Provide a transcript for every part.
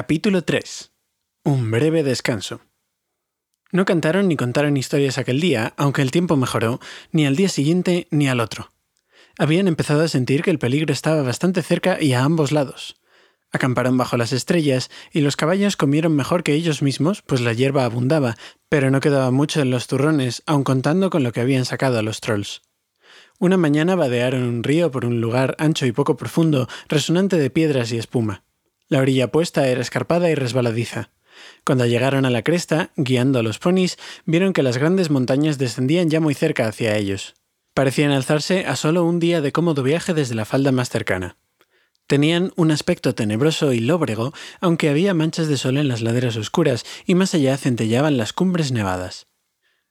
Capítulo 3. Un breve descanso. No cantaron ni contaron historias aquel día, aunque el tiempo mejoró, ni al día siguiente ni al otro. Habían empezado a sentir que el peligro estaba bastante cerca y a ambos lados. Acamparon bajo las estrellas y los caballos comieron mejor que ellos mismos, pues la hierba abundaba, pero no quedaba mucho en los turrones, aun contando con lo que habían sacado a los trolls. Una mañana vadearon un río por un lugar ancho y poco profundo, resonante de piedras y espuma. La orilla opuesta era escarpada y resbaladiza. Cuando llegaron a la cresta, guiando a los ponis, vieron que las grandes montañas descendían ya muy cerca hacia ellos. Parecían alzarse a solo un día de cómodo viaje desde la falda más cercana. Tenían un aspecto tenebroso y lóbrego, aunque había manchas de sol en las laderas oscuras y más allá centellaban las cumbres nevadas.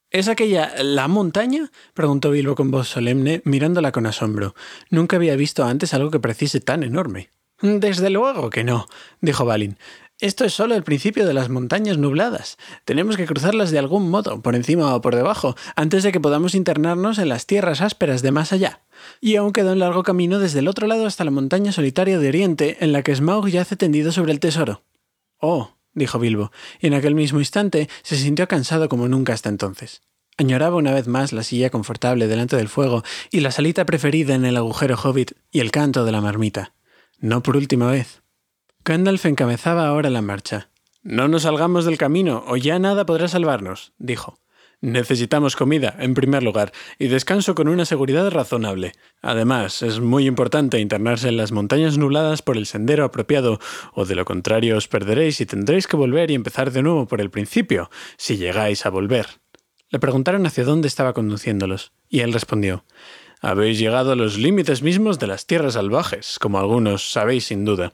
¿Es aquella la montaña? preguntó Bilbo con voz solemne, mirándola con asombro. Nunca había visto antes algo que pareciese tan enorme. Desde luego que no, dijo Balin. Esto es solo el principio de las montañas nubladas. Tenemos que cruzarlas de algún modo, por encima o por debajo, antes de que podamos internarnos en las tierras ásperas de más allá. Y aún queda un largo camino desde el otro lado hasta la montaña solitaria de Oriente, en la que Smaug yace tendido sobre el tesoro. Oh, dijo Bilbo, y en aquel mismo instante se sintió cansado como nunca hasta entonces. Añoraba una vez más la silla confortable delante del fuego y la salita preferida en el agujero hobbit y el canto de la marmita. No por última vez. Gandalf encabezaba ahora la marcha. No nos salgamos del camino, o ya nada podrá salvarnos, dijo. Necesitamos comida, en primer lugar, y descanso con una seguridad razonable. Además, es muy importante internarse en las montañas nubladas por el sendero apropiado, o de lo contrario os perderéis y tendréis que volver y empezar de nuevo por el principio, si llegáis a volver. Le preguntaron hacia dónde estaba conduciéndolos, y él respondió habéis llegado a los límites mismos de las tierras salvajes, como algunos sabéis sin duda.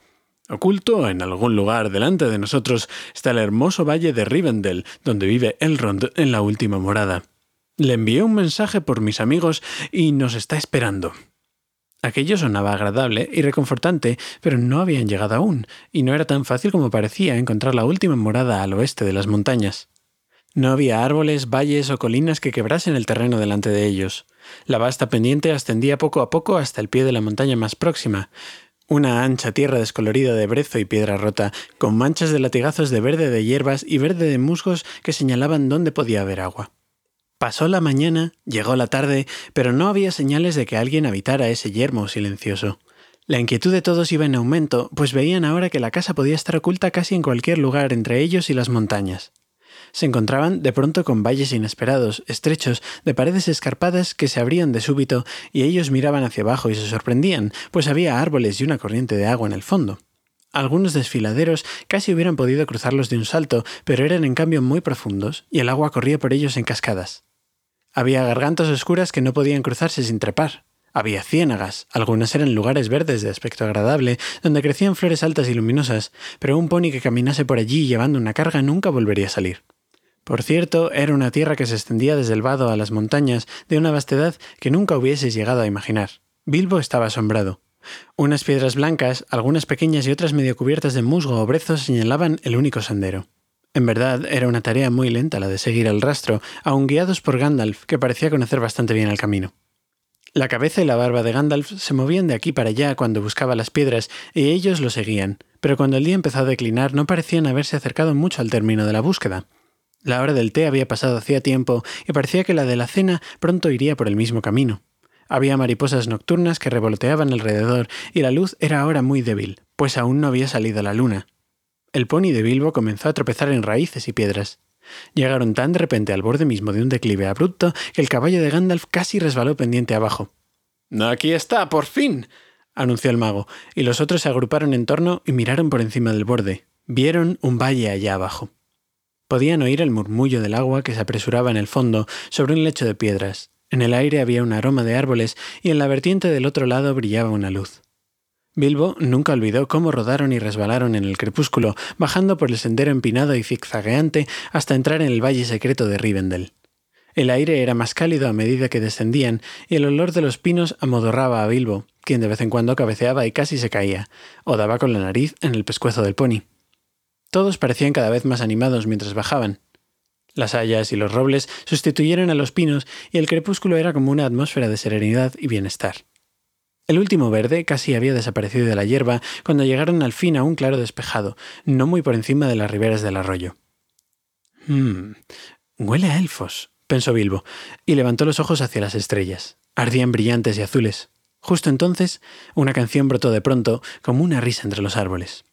Oculto en algún lugar delante de nosotros está el hermoso valle de Rivendell, donde vive Elrond en la última morada. Le envié un mensaje por mis amigos y nos está esperando. Aquello sonaba agradable y reconfortante, pero no habían llegado aún, y no era tan fácil como parecía encontrar la última morada al oeste de las montañas. No había árboles, valles o colinas que quebrasen el terreno delante de ellos. La vasta pendiente ascendía poco a poco hasta el pie de la montaña más próxima, una ancha tierra descolorida de brezo y piedra rota, con manchas de latigazos de verde de hierbas y verde de musgos que señalaban dónde podía haber agua. Pasó la mañana, llegó la tarde, pero no había señales de que alguien habitara ese yermo silencioso. La inquietud de todos iba en aumento, pues veían ahora que la casa podía estar oculta casi en cualquier lugar entre ellos y las montañas se encontraban de pronto con valles inesperados, estrechos, de paredes escarpadas que se abrían de súbito y ellos miraban hacia abajo y se sorprendían, pues había árboles y una corriente de agua en el fondo. Algunos desfiladeros casi hubieran podido cruzarlos de un salto, pero eran en cambio muy profundos, y el agua corría por ellos en cascadas. Había gargantas oscuras que no podían cruzarse sin trepar. Había ciénagas, algunas eran lugares verdes de aspecto agradable, donde crecían flores altas y luminosas, pero un pony que caminase por allí llevando una carga nunca volvería a salir. Por cierto, era una tierra que se extendía desde el vado a las montañas de una vastedad que nunca hubieses llegado a imaginar. Bilbo estaba asombrado. Unas piedras blancas, algunas pequeñas y otras medio cubiertas de musgo o brezo señalaban el único sendero. En verdad, era una tarea muy lenta la de seguir el rastro, aun guiados por Gandalf, que parecía conocer bastante bien el camino. La cabeza y la barba de Gandalf se movían de aquí para allá cuando buscaba las piedras, y ellos lo seguían, pero cuando el día empezó a declinar no parecían haberse acercado mucho al término de la búsqueda. La hora del té había pasado hacía tiempo y parecía que la de la cena pronto iría por el mismo camino. Había mariposas nocturnas que revoloteaban alrededor y la luz era ahora muy débil, pues aún no había salido la luna. El pony de Bilbo comenzó a tropezar en raíces y piedras. Llegaron tan de repente al borde mismo de un declive abrupto que el caballo de Gandalf casi resbaló pendiente abajo. Aquí está, por fin. anunció el mago, y los otros se agruparon en torno y miraron por encima del borde. Vieron un valle allá abajo. Podían oír el murmullo del agua que se apresuraba en el fondo sobre un lecho de piedras. En el aire había un aroma de árboles y en la vertiente del otro lado brillaba una luz. Bilbo nunca olvidó cómo rodaron y resbalaron en el crepúsculo, bajando por el sendero empinado y zigzagueante hasta entrar en el valle secreto de Rivendell. El aire era más cálido a medida que descendían, y el olor de los pinos amodorraba a Bilbo, quien de vez en cuando cabeceaba y casi se caía, o daba con la nariz en el pescuezo del pony. Todos parecían cada vez más animados mientras bajaban. Las hayas y los robles sustituyeron a los pinos y el crepúsculo era como una atmósfera de serenidad y bienestar. El último verde casi había desaparecido de la hierba cuando llegaron al fin a un claro despejado, no muy por encima de las riberas del arroyo. Hmm, huele a elfos, pensó Bilbo, y levantó los ojos hacia las estrellas. Ardían brillantes y azules. Justo entonces, una canción brotó de pronto como una risa entre los árboles.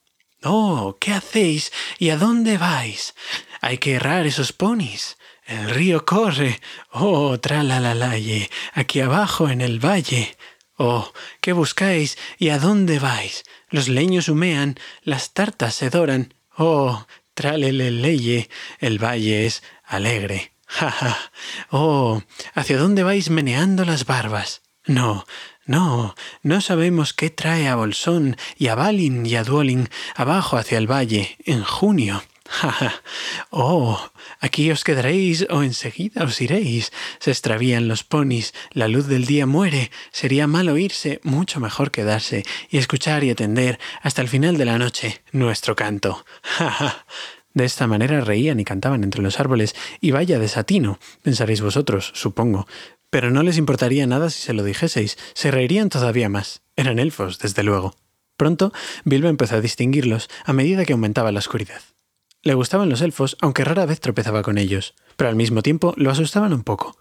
Oh, ¿qué hacéis? ¿Y a dónde vais? Hay que errar esos ponis. El río corre. Oh, tralalalaye, aquí abajo en el valle. Oh, ¿qué buscáis y a dónde vais? Los leños humean, las tartas se doran. Oh, traleleleye, el valle es alegre. Ja, ja. Oh, ¿hacia dónde vais meneando las barbas? No, no, no sabemos qué trae a Bolsón y a Balin y a Duolin abajo hacia el valle en junio. oh, aquí os quedaréis o enseguida os iréis. Se extravían los ponis, la luz del día muere. Sería malo irse, mucho mejor quedarse y escuchar y atender hasta el final de la noche nuestro canto. De esta manera reían y cantaban entre los árboles, y vaya desatino, pensaréis vosotros, supongo. Pero no les importaría nada si se lo dijeseis, se reirían todavía más. Eran elfos, desde luego. Pronto, Bilbo empezó a distinguirlos a medida que aumentaba la oscuridad. Le gustaban los elfos, aunque rara vez tropezaba con ellos, pero al mismo tiempo lo asustaban un poco.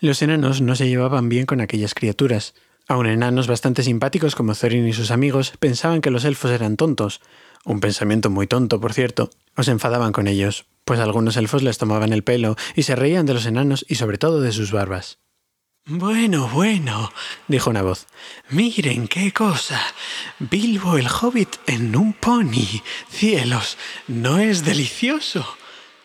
Los enanos no se llevaban bien con aquellas criaturas. Aun enanos bastante simpáticos como Thorin y sus amigos pensaban que los elfos eran tontos, un pensamiento muy tonto, por cierto, o se enfadaban con ellos, pues algunos elfos les tomaban el pelo y se reían de los enanos y sobre todo de sus barbas. Bueno, bueno, dijo una voz. Miren qué cosa. Bilbo el hobbit en un pony. Cielos, ¿no es delicioso?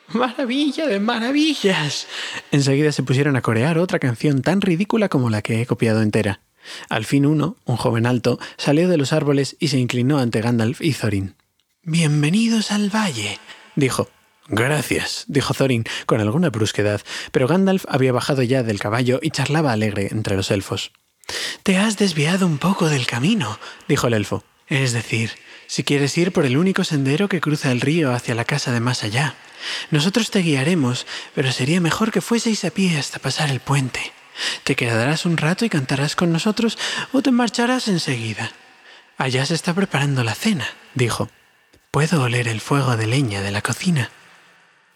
Maravilla de maravillas. Enseguida se pusieron a corear otra canción tan ridícula como la que he copiado entera. Al fin uno, un joven alto, salió de los árboles y se inclinó ante Gandalf y Thorin. Bienvenidos al valle, dijo. Gracias, dijo Thorin con alguna brusquedad, pero Gandalf había bajado ya del caballo y charlaba alegre entre los elfos. Te has desviado un poco del camino, dijo el elfo. Es decir, si quieres ir por el único sendero que cruza el río hacia la casa de más allá. Nosotros te guiaremos, pero sería mejor que fueseis a pie hasta pasar el puente. ¿Te quedarás un rato y cantarás con nosotros o te marcharás enseguida? Allá se está preparando la cena, dijo. Puedo oler el fuego de leña de la cocina.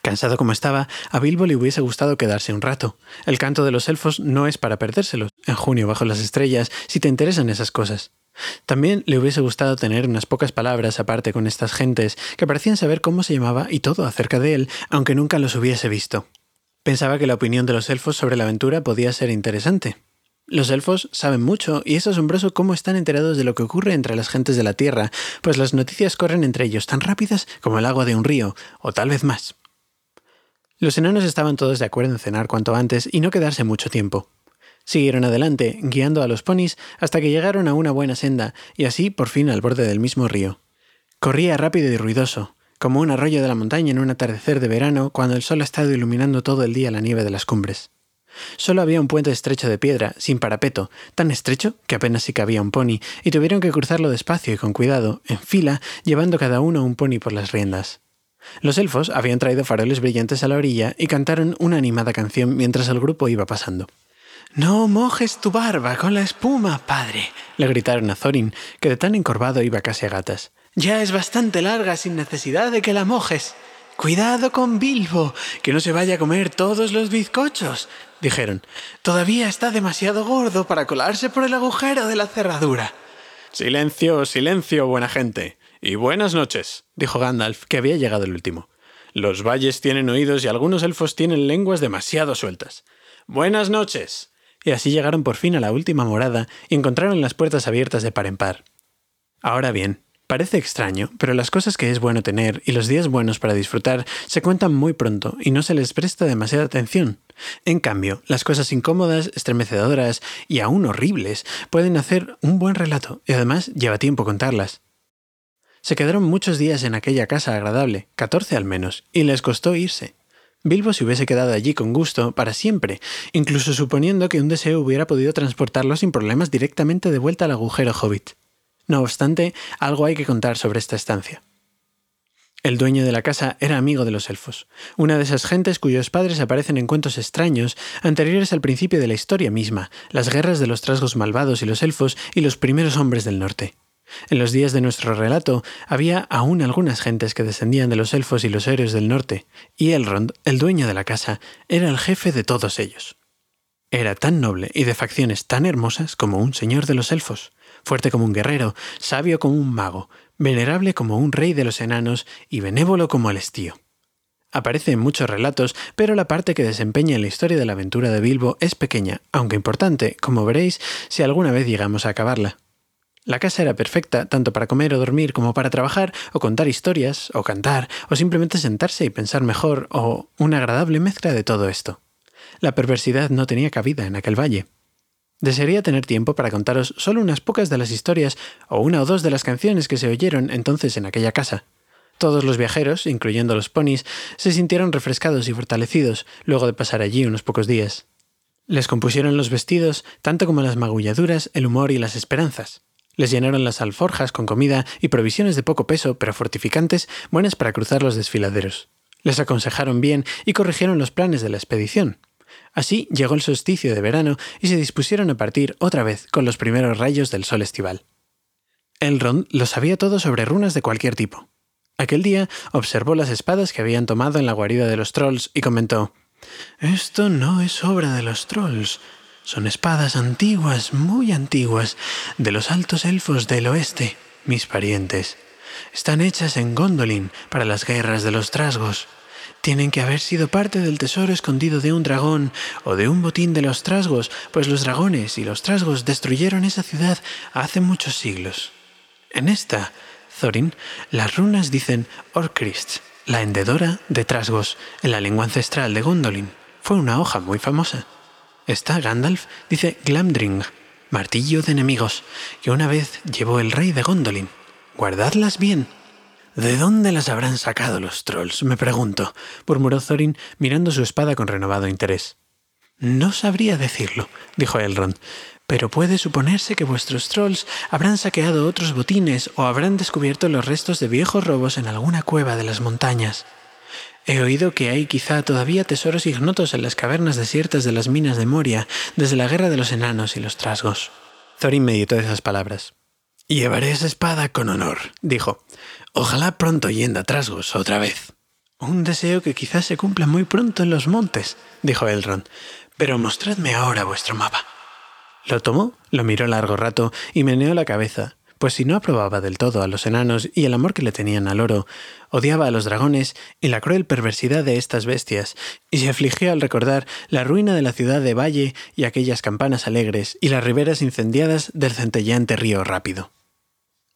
Cansado como estaba, a Bilbo le hubiese gustado quedarse un rato. El canto de los elfos no es para perdérselos, en junio bajo las estrellas, si te interesan esas cosas. También le hubiese gustado tener unas pocas palabras aparte con estas gentes que parecían saber cómo se llamaba y todo acerca de él, aunque nunca los hubiese visto. Pensaba que la opinión de los elfos sobre la aventura podía ser interesante. Los elfos saben mucho y es asombroso cómo están enterados de lo que ocurre entre las gentes de la Tierra, pues las noticias corren entre ellos tan rápidas como el agua de un río, o tal vez más. Los enanos estaban todos de acuerdo en cenar cuanto antes y no quedarse mucho tiempo. Siguieron adelante, guiando a los ponis hasta que llegaron a una buena senda y así por fin al borde del mismo río. Corría rápido y ruidoso, como un arroyo de la montaña en un atardecer de verano cuando el sol ha estado iluminando todo el día la nieve de las cumbres. Solo había un puente estrecho de piedra, sin parapeto, tan estrecho que apenas si cabía un pony, y tuvieron que cruzarlo despacio y con cuidado, en fila, llevando cada uno un pony por las riendas. Los elfos habían traído faroles brillantes a la orilla y cantaron una animada canción mientras el grupo iba pasando. No mojes tu barba con la espuma, padre, le gritaron a Thorin, que de tan encorvado iba casi a gatas. Ya es bastante larga sin necesidad de que la mojes. Cuidado con Bilbo, que no se vaya a comer todos los bizcochos, dijeron. Todavía está demasiado gordo para colarse por el agujero de la cerradura. Silencio, silencio, buena gente. Y buenas noches, dijo Gandalf, que había llegado el último. Los valles tienen oídos y algunos elfos tienen lenguas demasiado sueltas. Buenas noches. Y así llegaron por fin a la última morada y encontraron las puertas abiertas de par en par. Ahora bien, parece extraño, pero las cosas que es bueno tener y los días buenos para disfrutar se cuentan muy pronto y no se les presta demasiada atención. En cambio, las cosas incómodas, estremecedoras y aún horribles pueden hacer un buen relato y además lleva tiempo contarlas. Se quedaron muchos días en aquella casa agradable, catorce al menos, y les costó irse. Bilbo se hubiese quedado allí con gusto para siempre, incluso suponiendo que un deseo hubiera podido transportarlo sin problemas directamente de vuelta al agujero hobbit. No obstante, algo hay que contar sobre esta estancia. El dueño de la casa era amigo de los elfos, una de esas gentes cuyos padres aparecen en cuentos extraños anteriores al principio de la historia misma, las guerras de los trasgos malvados y los elfos y los primeros hombres del norte. En los días de nuestro relato había aún algunas gentes que descendían de los elfos y los héroes del norte, y Elrond, el dueño de la casa, era el jefe de todos ellos. Era tan noble y de facciones tan hermosas como un señor de los elfos, fuerte como un guerrero, sabio como un mago, venerable como un rey de los enanos y benévolo como el estío. Aparece en muchos relatos, pero la parte que desempeña en la historia de la aventura de Bilbo es pequeña, aunque importante, como veréis si alguna vez llegamos a acabarla. La casa era perfecta, tanto para comer o dormir como para trabajar, o contar historias, o cantar, o simplemente sentarse y pensar mejor, o una agradable mezcla de todo esto. La perversidad no tenía cabida en aquel valle. Desearía tener tiempo para contaros solo unas pocas de las historias o una o dos de las canciones que se oyeron entonces en aquella casa. Todos los viajeros, incluyendo los ponis, se sintieron refrescados y fortalecidos luego de pasar allí unos pocos días. Les compusieron los vestidos, tanto como las magulladuras, el humor y las esperanzas. Les llenaron las alforjas con comida y provisiones de poco peso, pero fortificantes, buenas para cruzar los desfiladeros. Les aconsejaron bien y corrigieron los planes de la expedición. Así llegó el solsticio de verano y se dispusieron a partir otra vez con los primeros rayos del sol estival. Elrond lo sabía todo sobre runas de cualquier tipo. Aquel día observó las espadas que habían tomado en la guarida de los trolls y comentó Esto no es obra de los trolls. Son espadas antiguas, muy antiguas, de los altos elfos del oeste, mis parientes. Están hechas en Gondolin para las guerras de los trasgos tienen que haber sido parte del tesoro escondido de un dragón o de un botín de los trasgos, pues los dragones y los trasgos destruyeron esa ciudad hace muchos siglos. En esta, Thorin, las runas dicen Orcrist, la hendedora de trasgos, en la lengua ancestral de Gondolin. Fue una hoja muy famosa. Esta Gandalf dice Glamdring, martillo de enemigos, que una vez llevó el rey de Gondolin. Guardadlas bien ¿De dónde las habrán sacado los trolls? me pregunto, murmuró Thorin mirando su espada con renovado interés. No sabría decirlo, dijo Elrond, pero puede suponerse que vuestros trolls habrán saqueado otros botines o habrán descubierto los restos de viejos robos en alguna cueva de las montañas. He oído que hay quizá todavía tesoros ignotos en las cavernas desiertas de las minas de Moria desde la guerra de los enanos y los trasgos. Thorin meditó esas palabras. Llevaré esa espada con honor, dijo. Ojalá pronto yenda trasgos otra vez. Un deseo que quizás se cumpla muy pronto en los montes, dijo Elrond. Pero mostradme ahora vuestro mapa. Lo tomó, lo miró largo rato y meneó la cabeza, pues si no aprobaba del todo a los enanos y el amor que le tenían al oro, odiaba a los dragones y la cruel perversidad de estas bestias, y se afligió al recordar la ruina de la ciudad de Valle y aquellas campanas alegres y las riberas incendiadas del centelleante río rápido.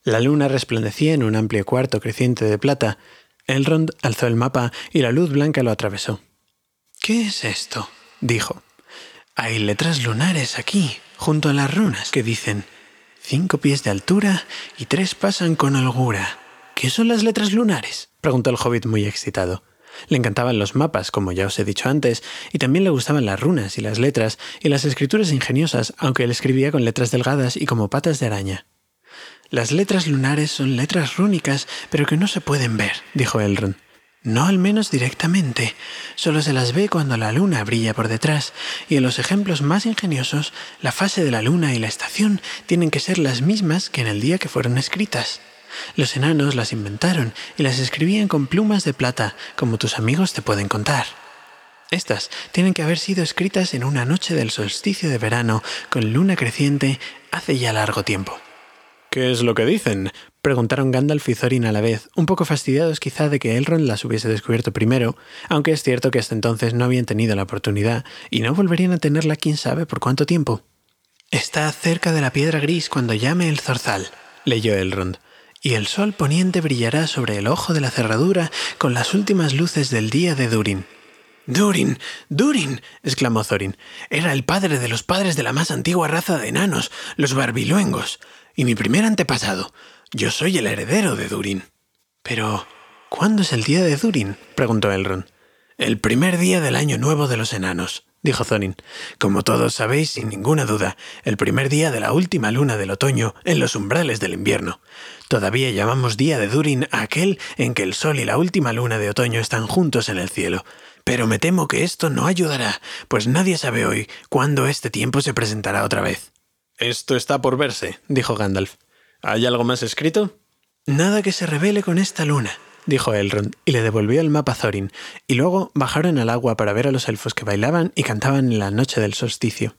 La luna resplandecía en un amplio cuarto creciente de plata. Elrond alzó el mapa y la luz blanca lo atravesó. ¿Qué es esto? dijo. Hay letras lunares aquí, junto a las runas, que dicen cinco pies de altura y tres pasan con holgura. ¿Qué son las letras lunares? preguntó el hobbit muy excitado. Le encantaban los mapas, como ya os he dicho antes, y también le gustaban las runas y las letras y las escrituras ingeniosas, aunque él escribía con letras delgadas y como patas de araña. Las letras lunares son letras rúnicas, pero que no se pueden ver, dijo Elrond. No al menos directamente, solo se las ve cuando la luna brilla por detrás, y en los ejemplos más ingeniosos, la fase de la luna y la estación tienen que ser las mismas que en el día que fueron escritas. Los enanos las inventaron y las escribían con plumas de plata, como tus amigos te pueden contar. Estas tienen que haber sido escritas en una noche del solsticio de verano, con luna creciente, hace ya largo tiempo. ¿Qué es lo que dicen? preguntaron Gandalf y Thorin a la vez, un poco fastidiados quizá de que Elrond las hubiese descubierto primero, aunque es cierto que hasta entonces no habían tenido la oportunidad y no volverían a tenerla quién sabe por cuánto tiempo. Está cerca de la piedra gris cuando llame el zorzal, leyó Elrond, y el sol poniente brillará sobre el ojo de la cerradura con las últimas luces del día de Durin. Durin, Durin, exclamó Thorin. Era el padre de los padres de la más antigua raza de enanos, los barbiluengos y mi primer antepasado. Yo soy el heredero de Durin. Pero, ¿cuándo es el día de Durin? preguntó Elrond. El primer día del año nuevo de los enanos, dijo Thorin. Como todos sabéis, sin ninguna duda, el primer día de la última luna del otoño en los umbrales del invierno. Todavía llamamos día de Durin a aquel en que el sol y la última luna de otoño están juntos en el cielo. Pero me temo que esto no ayudará, pues nadie sabe hoy cuándo este tiempo se presentará otra vez. Esto está por verse, dijo Gandalf. ¿Hay algo más escrito? Nada que se revele con esta luna, dijo Elrond, y le devolvió el mapa a Thorin, y luego bajaron al agua para ver a los elfos que bailaban y cantaban en la noche del solsticio.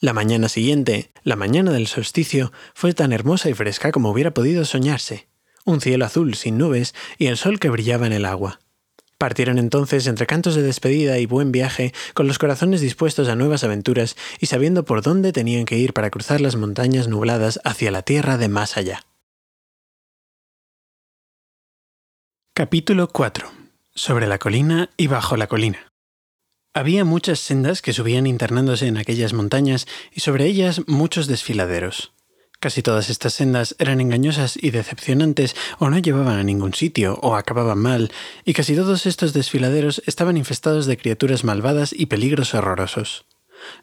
La mañana siguiente, la mañana del solsticio, fue tan hermosa y fresca como hubiera podido soñarse. Un cielo azul sin nubes y el sol que brillaba en el agua. Partieron entonces entre cantos de despedida y buen viaje, con los corazones dispuestos a nuevas aventuras y sabiendo por dónde tenían que ir para cruzar las montañas nubladas hacia la tierra de más allá. Capítulo 4. Sobre la colina y bajo la colina. Había muchas sendas que subían internándose en aquellas montañas y sobre ellas muchos desfiladeros. Casi todas estas sendas eran engañosas y decepcionantes o no llevaban a ningún sitio o acababan mal, y casi todos estos desfiladeros estaban infestados de criaturas malvadas y peligros horrorosos.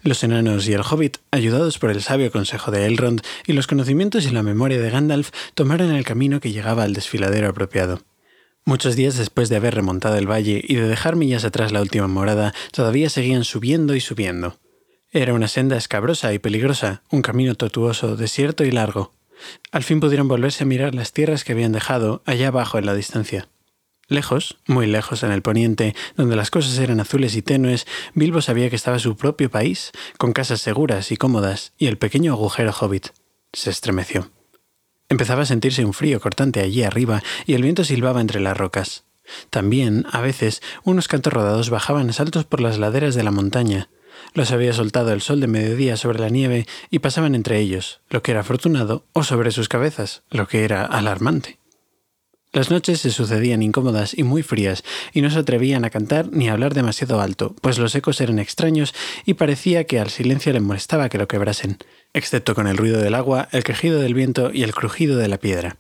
Los enanos y el hobbit, ayudados por el sabio consejo de Elrond y los conocimientos y la memoria de Gandalf, tomaron el camino que llegaba al desfiladero apropiado. Muchos días después de haber remontado el valle y de dejar millas atrás la última morada, todavía seguían subiendo y subiendo. Era una senda escabrosa y peligrosa, un camino tortuoso, desierto y largo. Al fin pudieron volverse a mirar las tierras que habían dejado allá abajo en la distancia. Lejos, muy lejos en el poniente, donde las cosas eran azules y tenues, Bilbo sabía que estaba su propio país, con casas seguras y cómodas, y el pequeño agujero hobbit. Se estremeció. Empezaba a sentirse un frío cortante allí arriba y el viento silbaba entre las rocas. También, a veces, unos cantos rodados bajaban a saltos por las laderas de la montaña. Los había soltado el sol de mediodía sobre la nieve y pasaban entre ellos, lo que era afortunado, o sobre sus cabezas, lo que era alarmante. Las noches se sucedían incómodas y muy frías, y no se atrevían a cantar ni a hablar demasiado alto, pues los ecos eran extraños y parecía que al silencio le molestaba que lo quebrasen, excepto con el ruido del agua, el quejido del viento y el crujido de la piedra.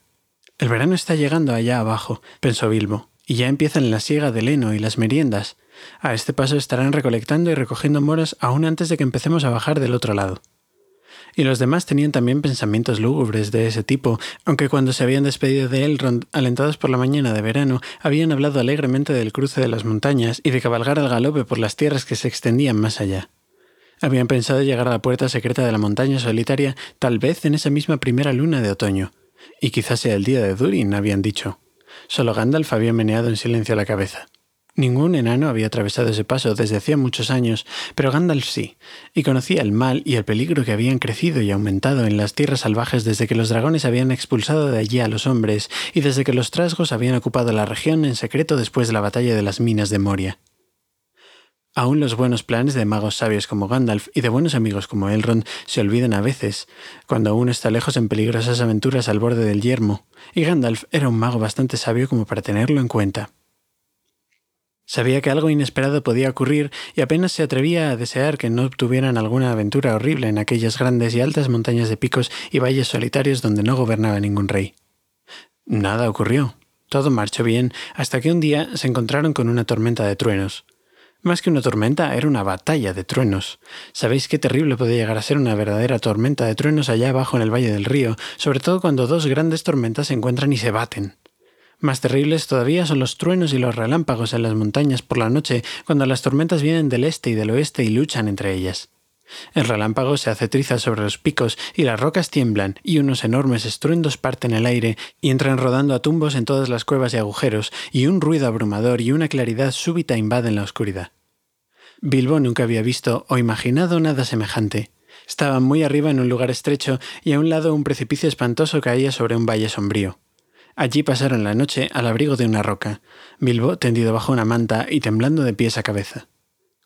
El verano está llegando allá abajo, pensó Bilbo, y ya empiezan la siega del heno y las meriendas. A este paso estarán recolectando y recogiendo moras aún antes de que empecemos a bajar del otro lado y los demás tenían también pensamientos lúgubres de ese tipo, aunque cuando se habían despedido de Elrond, alentados por la mañana de verano, habían hablado alegremente del cruce de las montañas y de cabalgar al galope por las tierras que se extendían más allá. Habían pensado llegar a la puerta secreta de la montaña solitaria tal vez en esa misma primera luna de otoño. Y quizás sea el día de Durin, habían dicho. Solo Gandalf había meneado en silencio la cabeza. Ningún enano había atravesado ese paso desde hacía muchos años, pero Gandalf sí, y conocía el mal y el peligro que habían crecido y aumentado en las tierras salvajes desde que los dragones habían expulsado de allí a los hombres y desde que los trasgos habían ocupado la región en secreto después de la batalla de las minas de Moria. Aún los buenos planes de magos sabios como Gandalf y de buenos amigos como Elrond se olvidan a veces, cuando uno está lejos en peligrosas aventuras al borde del yermo, y Gandalf era un mago bastante sabio como para tenerlo en cuenta. Sabía que algo inesperado podía ocurrir y apenas se atrevía a desear que no obtuvieran alguna aventura horrible en aquellas grandes y altas montañas de picos y valles solitarios donde no gobernaba ningún rey. Nada ocurrió. Todo marchó bien hasta que un día se encontraron con una tormenta de truenos. Más que una tormenta, era una batalla de truenos. ¿Sabéis qué terrible puede llegar a ser una verdadera tormenta de truenos allá abajo en el valle del río, sobre todo cuando dos grandes tormentas se encuentran y se baten? Más terribles todavía son los truenos y los relámpagos en las montañas por la noche, cuando las tormentas vienen del este y del oeste y luchan entre ellas. El relámpago se hace triza sobre los picos y las rocas tiemblan y unos enormes estruendos parten el aire y entran rodando a tumbos en todas las cuevas y agujeros y un ruido abrumador y una claridad súbita invaden la oscuridad. Bilbo nunca había visto o imaginado nada semejante. Estaba muy arriba en un lugar estrecho y a un lado un precipicio espantoso caía sobre un valle sombrío. Allí pasaron la noche al abrigo de una roca, Bilbo tendido bajo una manta y temblando de pies a cabeza.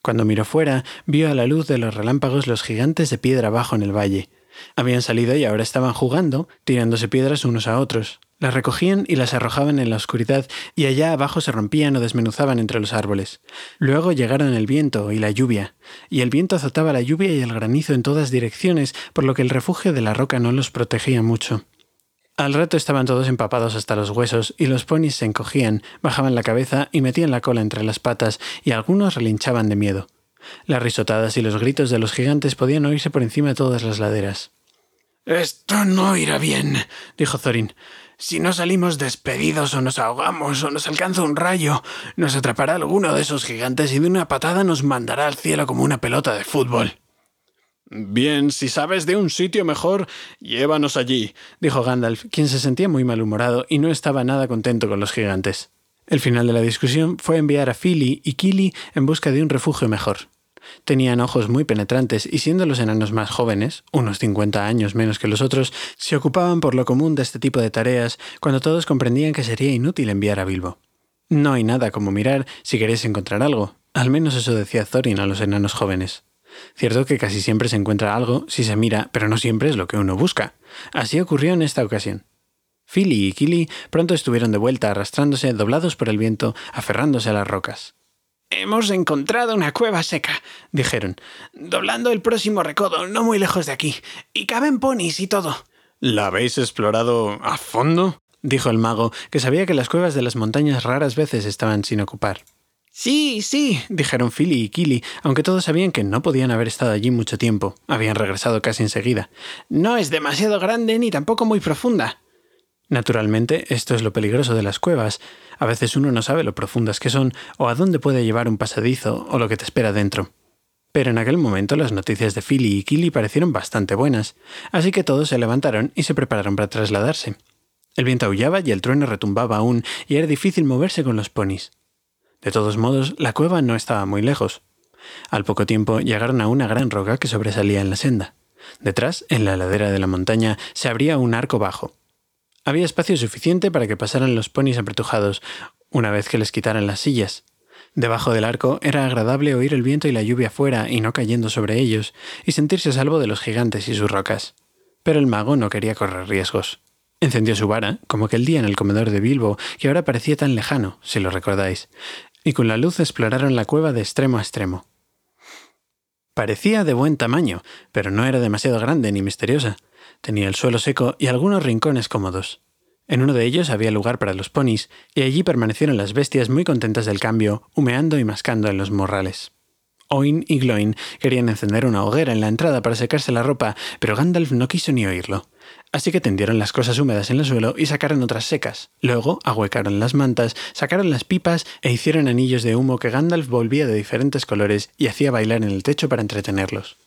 Cuando miró fuera, vio a la luz de los relámpagos los gigantes de piedra abajo en el valle. Habían salido y ahora estaban jugando, tirándose piedras unos a otros. Las recogían y las arrojaban en la oscuridad, y allá abajo se rompían o desmenuzaban entre los árboles. Luego llegaron el viento y la lluvia, y el viento azotaba la lluvia y el granizo en todas direcciones, por lo que el refugio de la roca no los protegía mucho. Al rato estaban todos empapados hasta los huesos y los ponis se encogían, bajaban la cabeza y metían la cola entre las patas y algunos relinchaban de miedo. Las risotadas y los gritos de los gigantes podían oírse por encima de todas las laderas. Esto no irá bien, dijo Thorin. Si no salimos despedidos o nos ahogamos o nos alcanza un rayo, nos atrapará alguno de esos gigantes y de una patada nos mandará al cielo como una pelota de fútbol. Bien, si sabes de un sitio mejor, llévanos allí, dijo Gandalf, quien se sentía muy malhumorado y no estaba nada contento con los gigantes. El final de la discusión fue enviar a Philly y Kili en busca de un refugio mejor. Tenían ojos muy penetrantes y siendo los enanos más jóvenes, unos 50 años menos que los otros, se ocupaban por lo común de este tipo de tareas cuando todos comprendían que sería inútil enviar a Bilbo. No hay nada como mirar si queréis encontrar algo, al menos eso decía Thorin a los enanos jóvenes. Cierto que casi siempre se encuentra algo si se mira, pero no siempre es lo que uno busca. Así ocurrió en esta ocasión. Philly y Kili pronto estuvieron de vuelta arrastrándose, doblados por el viento, aferrándose a las rocas. Hemos encontrado una cueva seca, dijeron, doblando el próximo recodo, no muy lejos de aquí, y caben ponis y todo. ¿La habéis explorado a fondo? dijo el mago, que sabía que las cuevas de las montañas raras veces estaban sin ocupar. Sí, sí, dijeron Philly y Kili, aunque todos sabían que no podían haber estado allí mucho tiempo. Habían regresado casi enseguida. No es demasiado grande ni tampoco muy profunda. Naturalmente, esto es lo peligroso de las cuevas. A veces uno no sabe lo profundas que son, o a dónde puede llevar un pasadizo, o lo que te espera dentro. Pero en aquel momento las noticias de Philly y Killy parecieron bastante buenas, así que todos se levantaron y se prepararon para trasladarse. El viento aullaba y el trueno retumbaba aún, y era difícil moverse con los ponis. De todos modos, la cueva no estaba muy lejos. Al poco tiempo llegaron a una gran roca que sobresalía en la senda. Detrás, en la ladera de la montaña, se abría un arco bajo. Había espacio suficiente para que pasaran los ponis apretujados, una vez que les quitaran las sillas. Debajo del arco era agradable oír el viento y la lluvia fuera y no cayendo sobre ellos, y sentirse a salvo de los gigantes y sus rocas. Pero el mago no quería correr riesgos. Encendió su vara, como aquel día en el comedor de Bilbo, que ahora parecía tan lejano, si lo recordáis, y con la luz exploraron la cueva de extremo a extremo. Parecía de buen tamaño, pero no era demasiado grande ni misteriosa. Tenía el suelo seco y algunos rincones cómodos. En uno de ellos había lugar para los ponis, y allí permanecieron las bestias muy contentas del cambio, humeando y mascando en los morrales. Oin y Gloin querían encender una hoguera en la entrada para secarse la ropa, pero Gandalf no quiso ni oírlo. Así que tendieron las cosas húmedas en el suelo y sacaron otras secas. Luego ahuecaron las mantas, sacaron las pipas e hicieron anillos de humo que Gandalf volvía de diferentes colores y hacía bailar en el techo para entretenerlos.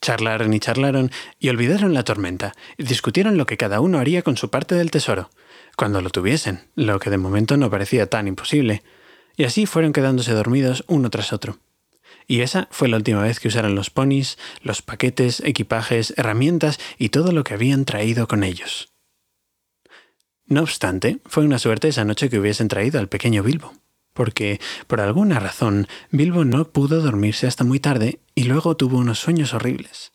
Charlaron y charlaron y olvidaron la tormenta y discutieron lo que cada uno haría con su parte del tesoro, cuando lo tuviesen, lo que de momento no parecía tan imposible, y así fueron quedándose dormidos uno tras otro. Y esa fue la última vez que usaron los ponis, los paquetes, equipajes, herramientas y todo lo que habían traído con ellos. No obstante, fue una suerte esa noche que hubiesen traído al pequeño Bilbo porque, por alguna razón, Bilbo no pudo dormirse hasta muy tarde y luego tuvo unos sueños horribles.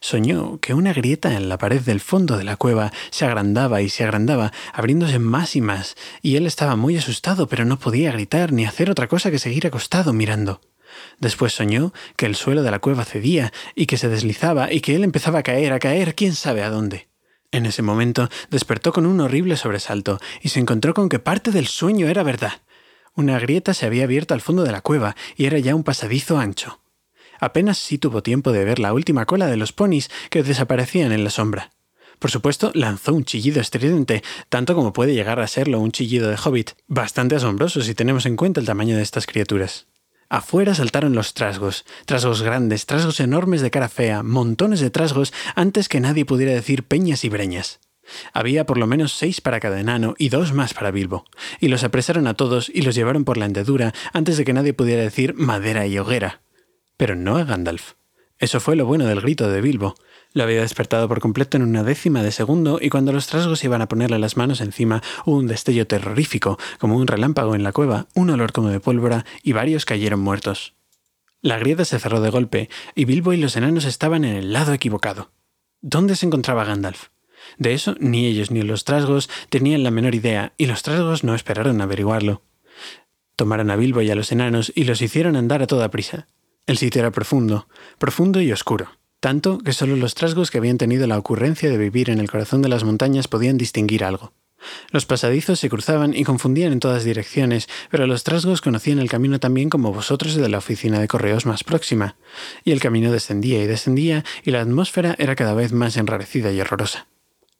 Soñó que una grieta en la pared del fondo de la cueva se agrandaba y se agrandaba, abriéndose más y más, y él estaba muy asustado, pero no podía gritar ni hacer otra cosa que seguir acostado mirando. Después soñó que el suelo de la cueva cedía y que se deslizaba y que él empezaba a caer, a caer, quién sabe a dónde. En ese momento despertó con un horrible sobresalto y se encontró con que parte del sueño era verdad. Una grieta se había abierto al fondo de la cueva y era ya un pasadizo ancho. Apenas sí tuvo tiempo de ver la última cola de los ponis que desaparecían en la sombra. Por supuesto, lanzó un chillido estridente, tanto como puede llegar a serlo un chillido de hobbit, bastante asombroso si tenemos en cuenta el tamaño de estas criaturas. Afuera saltaron los trasgos, trasgos grandes, trasgos enormes de cara fea, montones de trasgos antes que nadie pudiera decir peñas y breñas. Había por lo menos seis para cada enano y dos más para Bilbo, y los apresaron a todos y los llevaron por la hendedura antes de que nadie pudiera decir madera y hoguera. Pero no a Gandalf. Eso fue lo bueno del grito de Bilbo. Lo había despertado por completo en una décima de segundo y cuando los trasgos iban a ponerle las manos encima hubo un destello terrorífico, como un relámpago en la cueva, un olor como de pólvora y varios cayeron muertos. La grieta se cerró de golpe y Bilbo y los enanos estaban en el lado equivocado. ¿Dónde se encontraba Gandalf? De eso ni ellos ni los trasgos tenían la menor idea, y los trasgos no esperaron averiguarlo. Tomaron a Bilbo y a los enanos y los hicieron andar a toda prisa. El sitio era profundo, profundo y oscuro, tanto que solo los trasgos que habían tenido la ocurrencia de vivir en el corazón de las montañas podían distinguir algo. Los pasadizos se cruzaban y confundían en todas direcciones, pero los trasgos conocían el camino también como vosotros de la oficina de correos más próxima. Y el camino descendía y descendía, y la atmósfera era cada vez más enrarecida y horrorosa.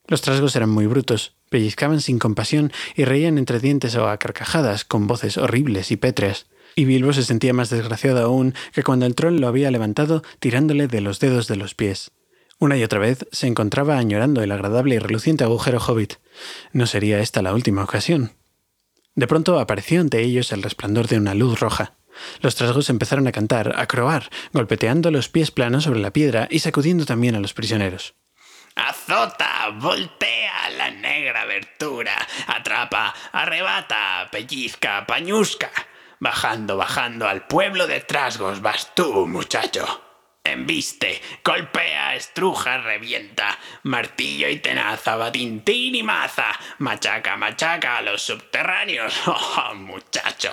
Los trasgos eran muy brutos, pellizcaban sin compasión y reían entre dientes o a carcajadas, con voces horribles y pétreas. Y Bilbo se sentía más desgraciado aún que cuando el troll lo había levantado tirándole de los dedos de los pies. Una y otra vez se encontraba añorando el agradable y reluciente agujero hobbit. No sería esta la última ocasión. De pronto apareció ante ellos el resplandor de una luz roja. Los trasgos empezaron a cantar, a croar, golpeteando los pies planos sobre la piedra y sacudiendo también a los prisioneros. Azota, voltea la negra abertura, atrapa, arrebata, pellizca, pañusca. Bajando, bajando al pueblo de Trasgos vas tú, muchacho. Embiste, golpea, estruja, revienta, martillo y tenaza, batintín y maza, machaca, machaca a los subterráneos. ¡Oh, muchacho!